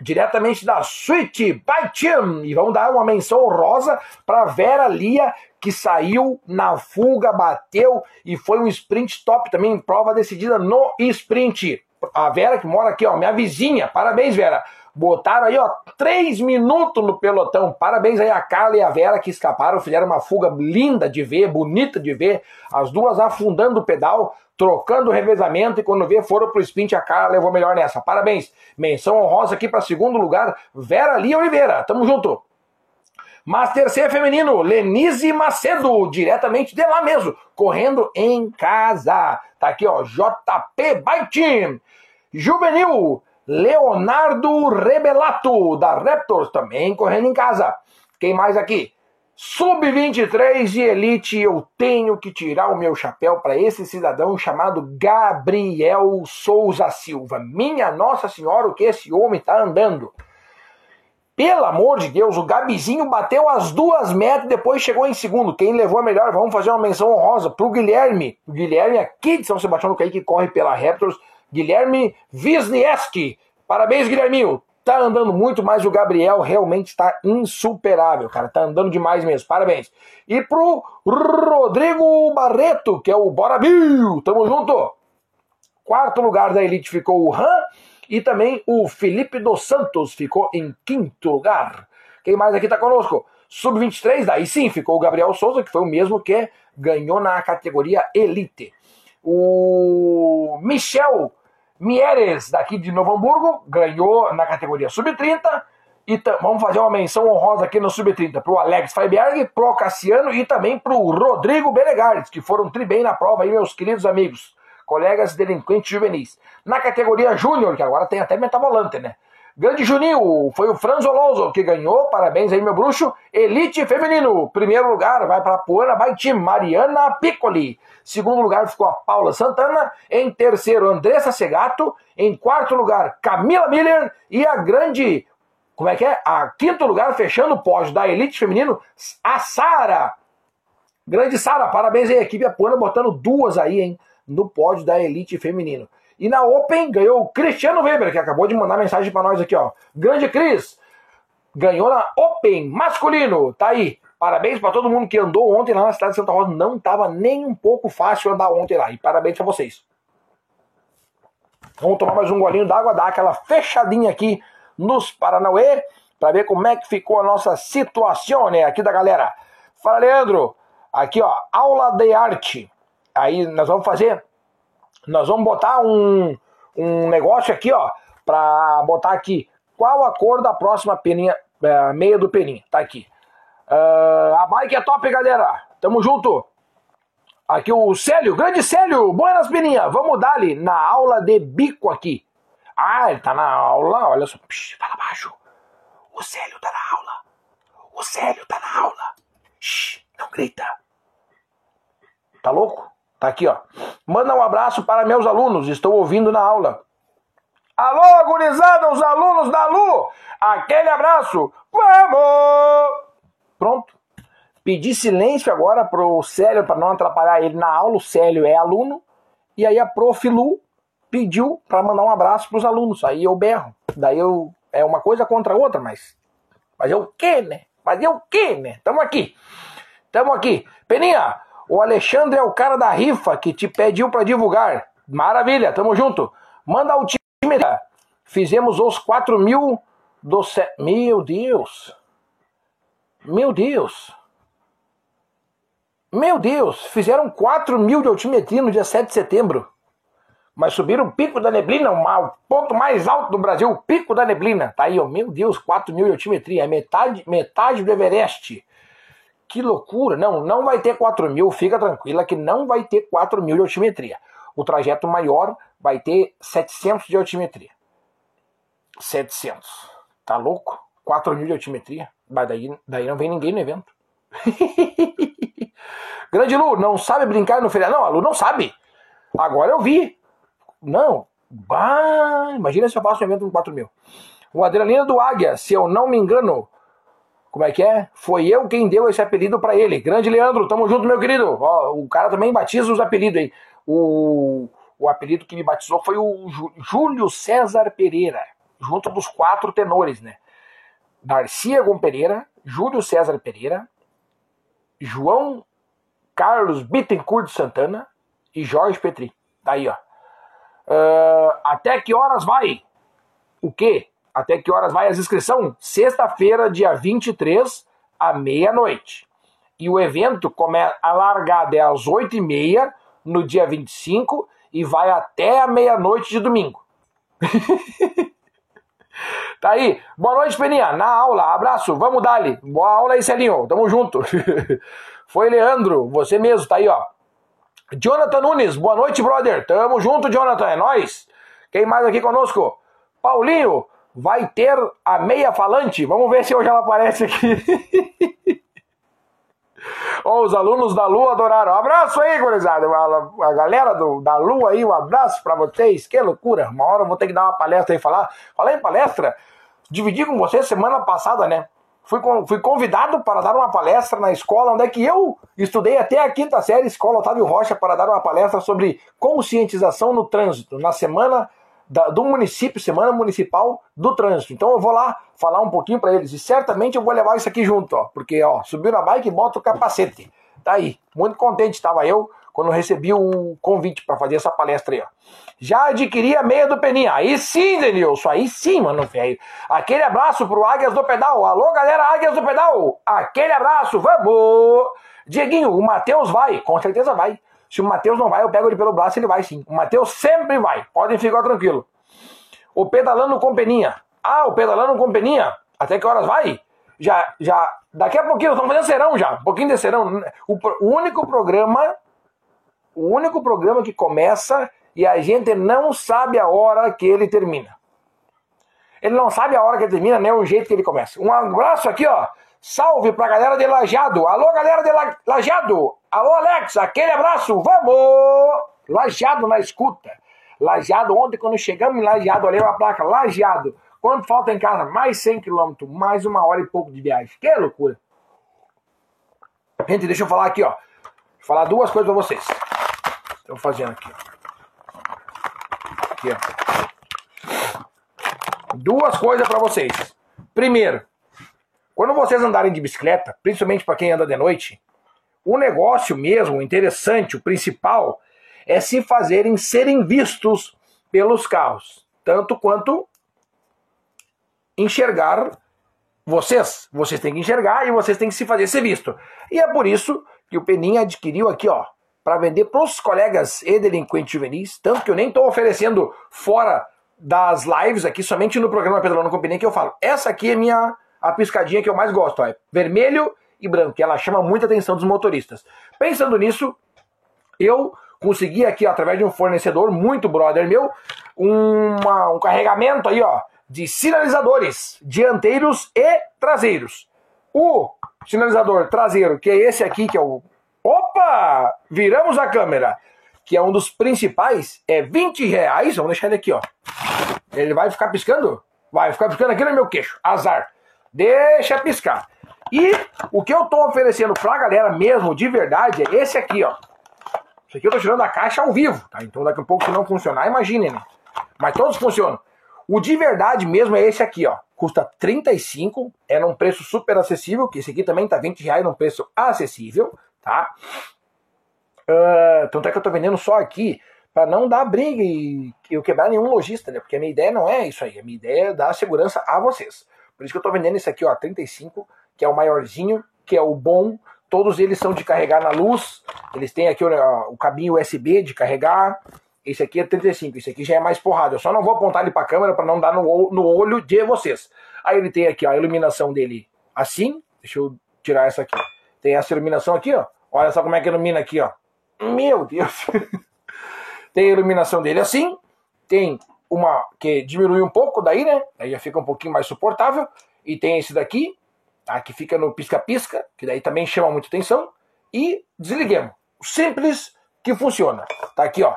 diretamente da Sweet by Team. E vamos dar uma menção rosa para Vera Lia, que saiu na fuga, bateu e foi um sprint top também, prova decidida no sprint. A Vera que mora aqui, ó, minha vizinha. Parabéns, Vera. Botaram aí, ó, três minutos no pelotão. Parabéns aí a Carla e a Vera que escaparam, fizeram uma fuga linda de ver, bonita de ver. As duas afundando o pedal, trocando o revezamento e quando vê foram pro sprint, a Carla levou melhor nessa. Parabéns. Menção honrosa aqui para segundo lugar, Vera Lia Oliveira. Tamo junto. Master C feminino, Lenise Macedo, diretamente de lá mesmo, correndo em casa. Tá aqui, ó, JP Team. Juvenil, Leonardo Rebelato, da Raptors, também correndo em casa. Quem mais aqui? Sub-23 de elite, eu tenho que tirar o meu chapéu para esse cidadão chamado Gabriel Souza Silva. Minha Nossa Senhora, o que esse homem está andando. Pelo amor de Deus, o Gabizinho bateu as duas metas e depois chegou em segundo. Quem levou a melhor, vamos fazer uma menção honrosa pro Guilherme. O Guilherme aqui de São Sebastião do Caí, que corre pela Raptors. Guilherme Wisniewski. Parabéns, Guilherminho. Tá andando muito, mas o Gabriel realmente está insuperável, cara. Tá andando demais mesmo. Parabéns. E pro Rodrigo Barreto, que é o Bora Bill. Tamo junto. Quarto lugar da Elite ficou o Han. E também o Felipe dos Santos ficou em quinto lugar. Quem mais aqui está conosco? Sub-23, daí sim, ficou o Gabriel Souza, que foi o mesmo que ganhou na categoria Elite. O Michel Mieres, daqui de Novo Hamburgo, ganhou na categoria Sub-30. E vamos fazer uma menção honrosa aqui no Sub-30 para o Alex Freiberg, pro Cassiano e também para o Rodrigo Belegares, que foram tri bem na prova aí, meus queridos amigos colegas delinquentes juvenis. Na categoria Júnior, que agora tem até metavolante, né? Grande Juninho, foi o Franz Oloso que ganhou, parabéns aí meu bruxo. Elite Feminino, primeiro lugar vai para a Puana Baiti, Mariana Piccoli. Segundo lugar ficou a Paula Santana. Em terceiro, Andressa Segato. Em quarto lugar, Camila Miller. E a grande, como é que é? A quinto lugar, fechando o pódio da Elite Feminino, a Sara. Grande Sara, parabéns aí, equipe Apuana botando duas aí, hein? no pódio da Elite Feminino. E na Open ganhou o Cristiano Weber, que acabou de mandar mensagem para nós aqui, ó. Grande Cris, ganhou na Open masculino. Tá aí. Parabéns para todo mundo que andou ontem lá na cidade de Santa Rosa. Não estava nem um pouco fácil andar ontem lá. E parabéns a vocês. Vamos tomar mais um golinho d'água, dar aquela fechadinha aqui nos Paranauê, para ver como é que ficou a nossa situação né, aqui da galera. Fala, Leandro. Aqui, ó, aula de arte. Aí nós vamos fazer, nós vamos botar um, um negócio aqui, ó, para botar aqui qual a cor da próxima peninha, é, meia do peninha. Tá aqui. Uh, a bike é top, galera. Tamo junto. Aqui o Célio, grande Célio, buenas peninha. Vamos dar ali na aula de bico aqui. Ah, ele tá na aula, olha só. Psh, fala baixo. O Célio tá na aula. O Célio tá na aula. Shh, não grita. Tá louco? Tá aqui, ó. Manda um abraço para meus alunos, estou ouvindo na aula. Alô, gurizada, os alunos da Lu! Aquele abraço! Vamos! Pronto. Pedi silêncio agora pro Célio para não atrapalhar ele na aula. O Célio é aluno. E aí a prof. Lu pediu para mandar um abraço pros alunos. Aí eu berro. Daí eu. É uma coisa contra a outra, mas. Fazer o quê, né? Fazer o quê, né? Tamo aqui. Tamo aqui. Peninha, o Alexandre é o cara da rifa que te pediu para divulgar. Maravilha, tamo junto. Manda o time. Fizemos os 4 mil do. Ce... Meu Deus. Meu Deus. Meu Deus. Fizeram 4 mil de altimetria no dia 7 de setembro. Mas subiram o pico da neblina, o ponto mais alto do Brasil, o pico da neblina. Tá aí, ó. Meu Deus, 4 mil de altimetria. É metade, metade do Everest. Que loucura! Não, não vai ter 4 mil, fica tranquila que não vai ter 4 mil de altimetria. O trajeto maior vai ter 700 de altimetria. 700. Tá louco? 4 mil de altimetria? Mas daí, daí não vem ninguém no evento. Grande Lu, não sabe brincar no feriado? Não, a Lu não sabe. Agora eu vi. Não. Bah, imagina se eu faço um evento com 4 mil. O Adrenalina do Águia, se eu não me engano, como é que é? Foi eu quem deu esse apelido para ele. Grande Leandro, tamo junto, meu querido. Ó, o cara também batiza os apelidos aí. O, o apelido que me batizou foi o Júlio César Pereira, junto dos quatro tenores, né? Darcia Gon Pereira, Júlio César Pereira, João Carlos Bittencourt de Santana e Jorge Petri. Tá aí, ó. Uh, até que horas vai? O quê? Até que horas vai as inscrições? Sexta-feira, dia 23, à meia-noite. E o evento começa a largada é às 8h30 no dia 25 e vai até a meia-noite de domingo. tá aí. Boa noite, Peninha. Na aula, abraço. Vamos dar-lhe. Boa aula aí, Celinho. Tamo junto. Foi Leandro, você mesmo, tá aí, ó. Jonathan Nunes, boa noite, brother. Tamo junto, Jonathan. É nóis. Quem mais aqui conosco? Paulinho, vai ter a meia falante. Vamos ver se hoje ela aparece aqui. oh, os alunos da Lua adoraram. Um abraço aí, gurizada. A, galera do, da Lua aí, um abraço para vocês. Que loucura. Uma hora eu vou ter que dar uma palestra aí falar. Falar em palestra, dividi com você semana passada, né? Fui, fui convidado para dar uma palestra na escola onde é que eu estudei até a quinta série, Escola Otávio Rocha, para dar uma palestra sobre conscientização no trânsito, na semana da, do município, Semana Municipal do Trânsito. Então eu vou lá falar um pouquinho para eles e certamente eu vou levar isso aqui junto, ó, porque ó, subiu na bike e bota o capacete. Tá aí, muito contente estava eu quando recebi o convite para fazer essa palestra aí, ó. Já adquiri a meia do Peninha. Aí sim, Denilson, aí sim, mano, velho. Aquele abraço pro Águias do Pedal. Alô, galera, Águias do Pedal. Aquele abraço, vamos! Dieguinho, o Matheus vai, com certeza vai. Se o Matheus não vai, eu pego ele pelo braço, ele vai sim. O Matheus sempre vai, podem ficar tranquilo. O pedalando com peninha. Ah, o pedalando com peninha. Até que horas vai? Já, já, daqui a pouquinho, estamos fazendo serão já, um pouquinho de serão. O, o único programa, o único programa que começa e a gente não sabe a hora que ele termina. Ele não sabe a hora que ele termina, nem o jeito que ele começa. Um abraço aqui, ó. Salve pra galera de Lajado. Alô, galera de La... Lajado. Alô, Alex. Aquele abraço. Vamos! Lajado na escuta. Lajado, ontem quando chegamos em Lajado, olhei a placa. Lajado. Quanto falta em casa? Mais 100 quilômetros. Mais uma hora e pouco de viagem. Que loucura. Gente, deixa eu falar aqui, ó. Vou falar duas coisas pra vocês. Estou fazendo aqui, ó. Aqui, ó. Duas coisas para vocês. Primeiro, quando vocês andarem de bicicleta, principalmente para quem anda de noite, o negócio mesmo, interessante, o principal, é se fazerem serem vistos pelos carros, tanto quanto enxergar vocês. Vocês têm que enxergar e vocês têm que se fazer ser visto. E é por isso que o Peninha adquiriu aqui, ó, para vender para os colegas e delinquentes juvenis, tanto que eu nem estou oferecendo fora das lives aqui, somente no programa Pedalando com Peninha que eu falo. Essa aqui é minha a piscadinha que eu mais gosto, ó, é vermelho e branco, que ela chama muita atenção dos motoristas. Pensando nisso, eu consegui aqui, ó, através de um fornecedor muito brother meu, uma, um carregamento aí, ó, de sinalizadores dianteiros e traseiros. O sinalizador traseiro, que é esse aqui, que é o. Opa! Viramos a câmera, que é um dos principais, é 20 reais. Vamos deixar ele aqui, ó. Ele vai ficar piscando? Vai ficar piscando aqui no meu queixo. Azar. Deixa piscar. E o que eu tô oferecendo pra galera mesmo, de verdade, é esse aqui, ó. Isso aqui eu tô tirando a caixa ao vivo, tá? Então daqui a pouco se não funcionar, imaginem, né? Mas todos funcionam. O de verdade mesmo é esse aqui, ó. Custa 35, é num preço super acessível, que esse aqui também tá 20 reais num preço acessível, tá? Uh, tanto é que eu tô vendendo só aqui para não dar briga e eu quebrar nenhum lojista, né? Porque a minha ideia não é isso aí, a minha ideia é dar segurança a vocês. Por isso que eu estou vendendo esse aqui, ó, 35, que é o maiorzinho, que é o bom. Todos eles são de carregar na luz. Eles têm aqui ó, o cabinho USB de carregar. Esse aqui é 35, esse aqui já é mais porrada. Eu só não vou apontar ele para a câmera para não dar no, no olho de vocês. Aí ele tem aqui ó, a iluminação dele assim. Deixa eu tirar essa aqui. Tem essa iluminação aqui, ó. Olha só como é que ilumina aqui, ó. Meu Deus. tem a iluminação dele assim. Tem uma que diminui um pouco daí, né? Aí já fica um pouquinho mais suportável. E tem esse daqui, tá? que fica no pisca-pisca, que daí também chama muita atenção. E desliguemos. Simples que funciona. Tá aqui, ó.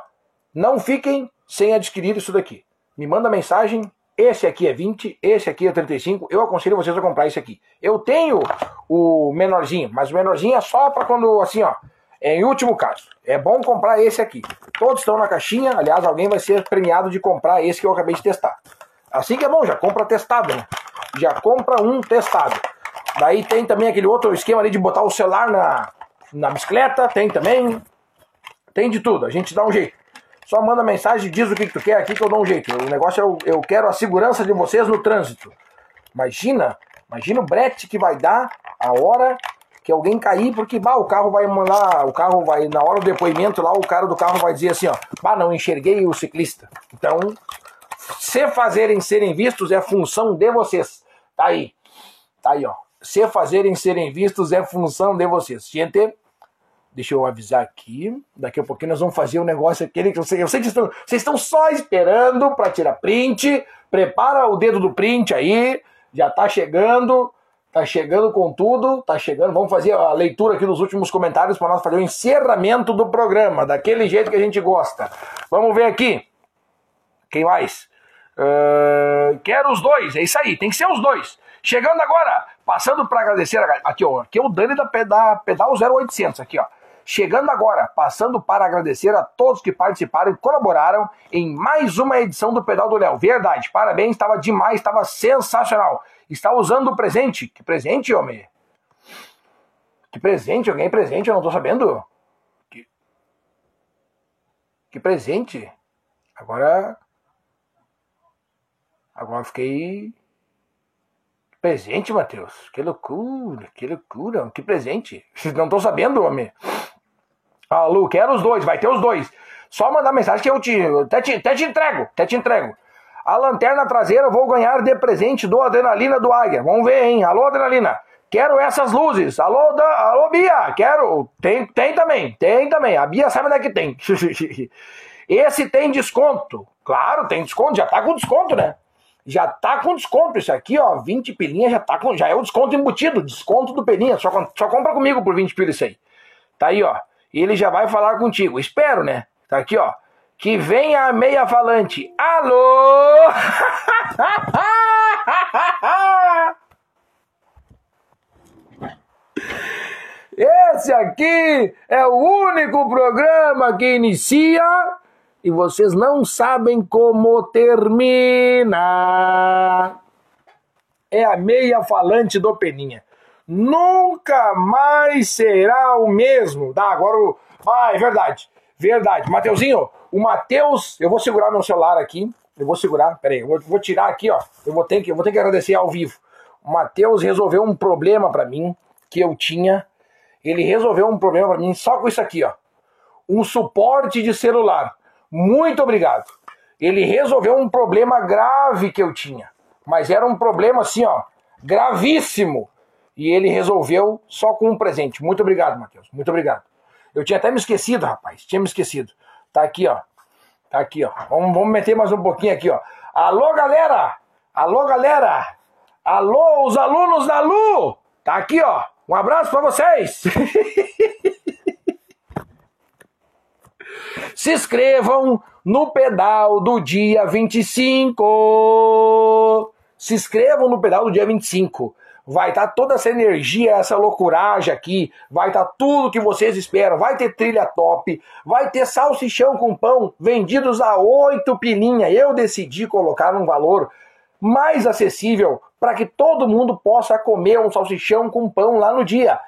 Não fiquem sem adquirir isso daqui. Me manda mensagem. Esse aqui é 20, esse aqui é 35. Eu aconselho vocês a comprar esse aqui. Eu tenho o menorzinho, mas o menorzinho é só para quando, assim, ó, em último caso, é bom comprar esse aqui. Todos estão na caixinha, aliás, alguém vai ser premiado de comprar esse que eu acabei de testar. Assim que é bom, já compra testado, né? Já compra um testado. Daí tem também aquele outro esquema ali de botar o celular na, na bicicleta, tem também. Tem de tudo, a gente dá um jeito. Só manda mensagem, diz o que, que tu quer aqui que eu dou um jeito. O negócio é eu, eu quero a segurança de vocês no trânsito. Imagina, imagina o brete que vai dar a hora que alguém cair, porque bah, o carro vai mandar, o carro vai, na hora do depoimento lá, o cara do carro vai dizer assim, ó, bah, não enxerguei o ciclista. Então, se fazerem serem vistos é função de vocês. Tá aí. Tá aí, ó. Se fazerem serem vistos é função de vocês. Gente, deixa eu avisar aqui. Daqui a pouquinho nós vamos fazer um negócio aquele que eu sei, eu sei que vocês estão, vocês estão só esperando para tirar print. Prepara o dedo do print aí. Já tá chegando. Tá chegando com tudo, tá chegando. Vamos fazer a leitura aqui dos últimos comentários para nós fazer o encerramento do programa, daquele jeito que a gente gosta. Vamos ver aqui. Quem mais? Uh, quero os dois, é isso aí, tem que ser os dois. Chegando agora, passando para agradecer, aqui ó, aqui é o Dani da, da Pedal 0800, aqui ó. Chegando agora, passando para agradecer a todos que participaram e colaboraram em mais uma edição do Pedal do Léo. Verdade, parabéns, estava demais, estava sensacional. Está usando o presente. Que presente, homem? Que presente? Eu ganhei presente, eu não estou sabendo. Que... que presente? Agora. Agora fiquei. Presente, Matheus. Que loucura, que loucura. Que presente. Vocês não estão sabendo, homem. Lu, quero os dois, vai ter os dois. Só mandar mensagem que eu te. Até te, até te entrego, até te entrego. A lanterna traseira vou ganhar de presente do Adrenalina do Águia. Vamos ver, hein? Alô, Adrenalina. Quero essas luzes. Alô, da, alô Bia. Quero. Tem, tem também. Tem também. A Bia sabe onde é que tem. Esse tem desconto. Claro, tem desconto. Já tá com desconto, né? Já tá com desconto. Isso aqui, ó, 20 pilinhas já tá com. Já é o desconto embutido. Desconto do pelinha. Só, só compra comigo por 20 pilas isso aí. Tá aí, ó. E ele já vai falar contigo. Espero, né? Tá aqui, ó. Que venha a meia falante. Alô! Esse aqui é o único programa que inicia e vocês não sabem como termina. É a meia falante do Peninha. Nunca mais será o mesmo. Tá, agora o. Ah, é verdade. Verdade. Mateuzinho, o Mateus. Eu vou segurar meu celular aqui. Eu vou segurar. Peraí, eu vou, vou tirar aqui, ó. Eu vou ter que, eu vou ter que agradecer ao vivo. O Mateus resolveu um problema para mim que eu tinha. Ele resolveu um problema para mim só com isso aqui, ó. Um suporte de celular. Muito obrigado. Ele resolveu um problema grave que eu tinha. Mas era um problema assim, ó, gravíssimo. E ele resolveu só com um presente. Muito obrigado, Matheus. Muito obrigado. Eu tinha até me esquecido, rapaz. Tinha me esquecido. Tá aqui, ó. Tá aqui, ó. Vamos, vamos meter mais um pouquinho aqui, ó. Alô, galera! Alô, galera! Alô, os alunos da Lu! Tá aqui, ó. Um abraço para vocês! Se inscrevam no pedal do dia 25. Se inscrevam no pedal do dia 25 vai estar tá toda essa energia, essa loucuragem aqui, vai estar tá tudo que vocês esperam, vai ter trilha top, vai ter salsichão com pão vendidos a oito pilinha. Eu decidi colocar um valor mais acessível para que todo mundo possa comer um salsichão com pão lá no dia.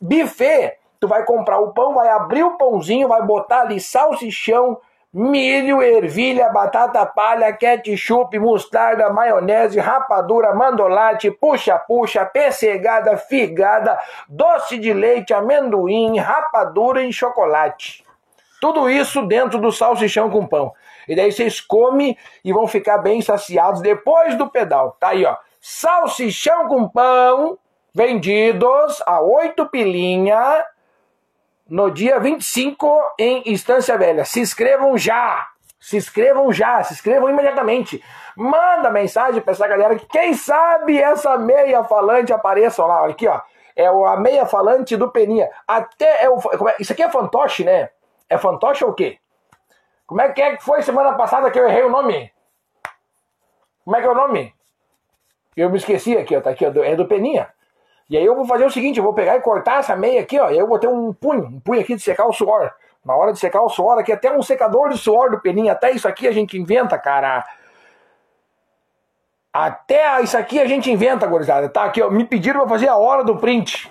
Buffet, tu vai comprar o pão, vai abrir o pãozinho, vai botar ali salsichão, milho, ervilha, batata palha, ketchup, mostarda, maionese, rapadura, mandolate, puxa-puxa, pessegada, figada, doce de leite, amendoim, rapadura e chocolate. Tudo isso dentro do salsichão com pão. E daí vocês comem e vão ficar bem saciados depois do pedal. Tá aí, ó. Salsichão com pão, vendidos a oito pilinha no dia 25 em Estância Velha. Se inscrevam já! Se inscrevam já, se inscrevam imediatamente. Manda mensagem para essa galera que quem sabe essa meia falante apareça lá. Olha aqui, ó. É a meia falante do Peninha. Até é o, é, isso aqui é fantoche, né? É fantoche ou o quê? Como é que é que foi semana passada que eu errei o nome? Como é que é o nome? Eu me esqueci aqui, ó. Tá aqui, ó. É do Peninha. E aí eu vou fazer o seguinte, eu vou pegar e cortar essa meia aqui, ó, e aí eu vou ter um punho, um punho aqui de secar o suor. Na hora de secar o suor aqui, até um secador de suor do peninho, até isso aqui a gente inventa, cara. Até isso aqui a gente inventa, gurizada. Tá aqui, ó, me pediram pra fazer a hora do print.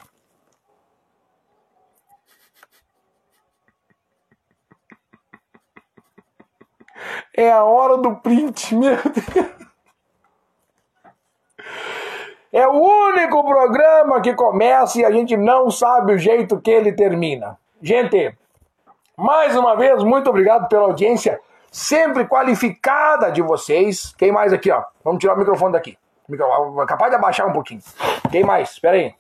É a hora do print, meu Deus. É o único programa que começa e a gente não sabe o jeito que ele termina. Gente, mais uma vez, muito obrigado pela audiência sempre qualificada de vocês. Quem mais aqui, ó? Vamos tirar o microfone daqui. Capaz de abaixar um pouquinho. Quem mais? Espera aí.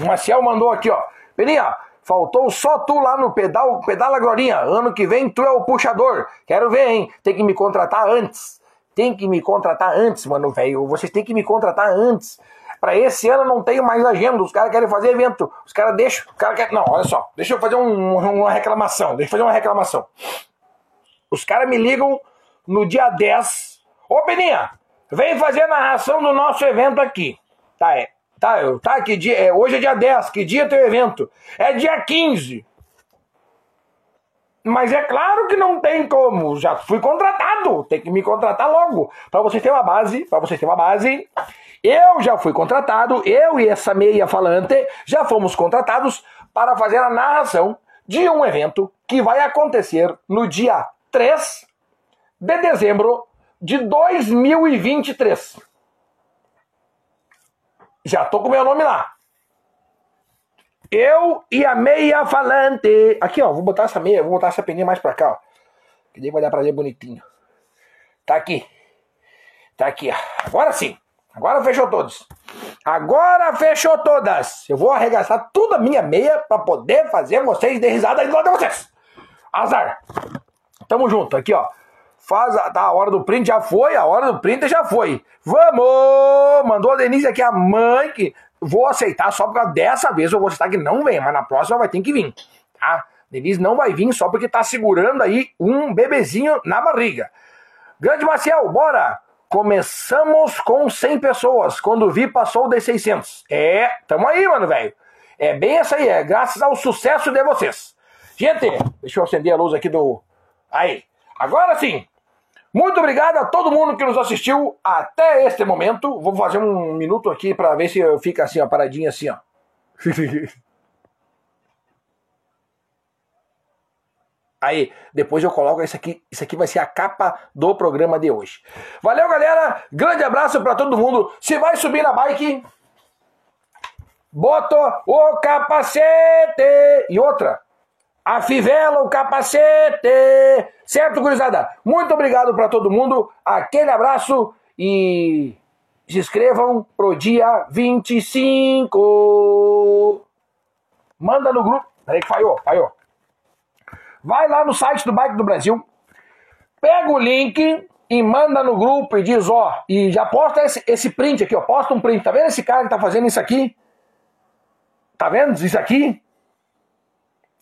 O Marcial mandou aqui, ó. Peninha, faltou só tu lá no pedal, pedala Glorinha. Ano que vem tu é o puxador. Quero ver, hein? Tem que me contratar antes tem que me contratar antes, mano, velho. Vocês têm que me contratar antes. Para esse ano não tenho mais agenda. Os caras querem fazer evento. Os caras deixam. Os cara quer... Não, olha só. Deixa eu fazer um, uma reclamação. Deixa eu fazer uma reclamação. Os caras me ligam no dia 10. Ô, Peninha, vem fazer a narração do nosso evento aqui. Tá, é. Tá, eu, tá, que dia, é, hoje é dia 10, que dia é teu evento? É dia 15. Mas é claro que não tem como, já fui contratado, tem que me contratar logo. Para vocês terem uma base, para vocês terem uma base, eu já fui contratado, eu e essa meia falante já fomos contratados para fazer a narração de um evento que vai acontecer no dia 3 de dezembro de 2023. Já tô com meu nome lá. Eu e a meia falante. Aqui, ó, vou botar essa meia, vou botar essa peninha mais pra cá, ó. Que daí vai dar pra ver bonitinho. Tá aqui. Tá aqui, ó. Agora sim. Agora fechou todos. Agora fechou todas. Eu vou arregaçar tudo a minha meia pra poder fazer vocês de risada igual de vocês. Azar. Tamo junto. Aqui, ó. Faz a, tá, a hora do print já foi, a hora do print já foi. Vamos! Mandou a Denise aqui, a mãe, que vou aceitar só porque dessa vez eu vou aceitar que não vem, mas na próxima vai ter que vir, tá? Denise não vai vir só porque tá segurando aí um bebezinho na barriga. Grande Maciel, bora! Começamos com 100 pessoas, quando vi passou de 600. É, tamo aí, mano, velho. É bem essa aí, é graças ao sucesso de vocês. Gente, deixa eu acender a luz aqui do... Aí, agora sim, muito obrigado a todo mundo que nos assistiu até este momento. Vou fazer um minuto aqui para ver se fica assim, ó, paradinha assim, ó. Aí, depois eu coloco isso aqui. Isso aqui vai ser a capa do programa de hoje. Valeu, galera. Grande abraço para todo mundo. Se vai subir na bike, bota o capacete. E outra, a fivela, o capacete. Certo, gurizada? Muito obrigado para todo mundo. Aquele abraço e se inscrevam pro dia 25. Manda no grupo. Peraí que falhou, falhou. Vai lá no site do Bike do Brasil, pega o link e manda no grupo e diz, ó, e já posta esse, esse print aqui, ó, posta um print. Tá vendo esse cara que tá fazendo isso aqui? Tá vendo isso aqui?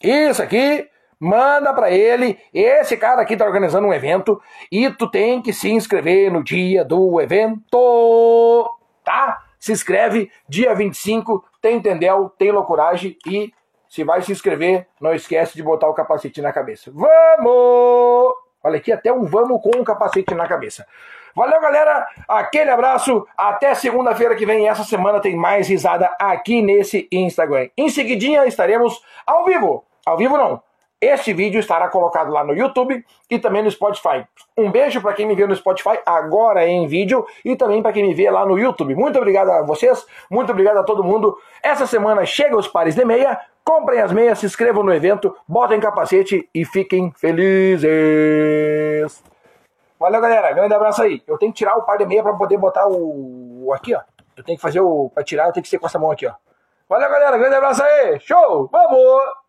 Isso aqui, manda para ele. Esse cara aqui tá organizando um evento e tu tem que se inscrever no dia do evento, tá? Se inscreve dia 25, tem Tendel, tem Loucuragem e se vai se inscrever, não esquece de botar o capacete na cabeça. Vamos! Olha aqui, até um vamos com o capacete na cabeça. Valeu, galera. Aquele abraço. Até segunda-feira que vem. Essa semana tem mais risada aqui nesse Instagram. Em seguidinha estaremos ao vivo ao vivo não. Este vídeo estará colocado lá no YouTube e também no Spotify. Um beijo para quem me vê no Spotify agora em vídeo e também para quem me vê lá no YouTube. Muito obrigado a vocês, muito obrigado a todo mundo. Essa semana chega os pares de meia. Comprem as meias, se inscrevam no evento, botem capacete e fiquem felizes. Valeu, galera. Grande abraço aí. Eu tenho que tirar o par de meia para poder botar o aqui, ó. Eu tenho que fazer o para tirar, eu tenho que ser com essa mão aqui, ó. Valeu, galera. Grande abraço aí. Show. Vamos.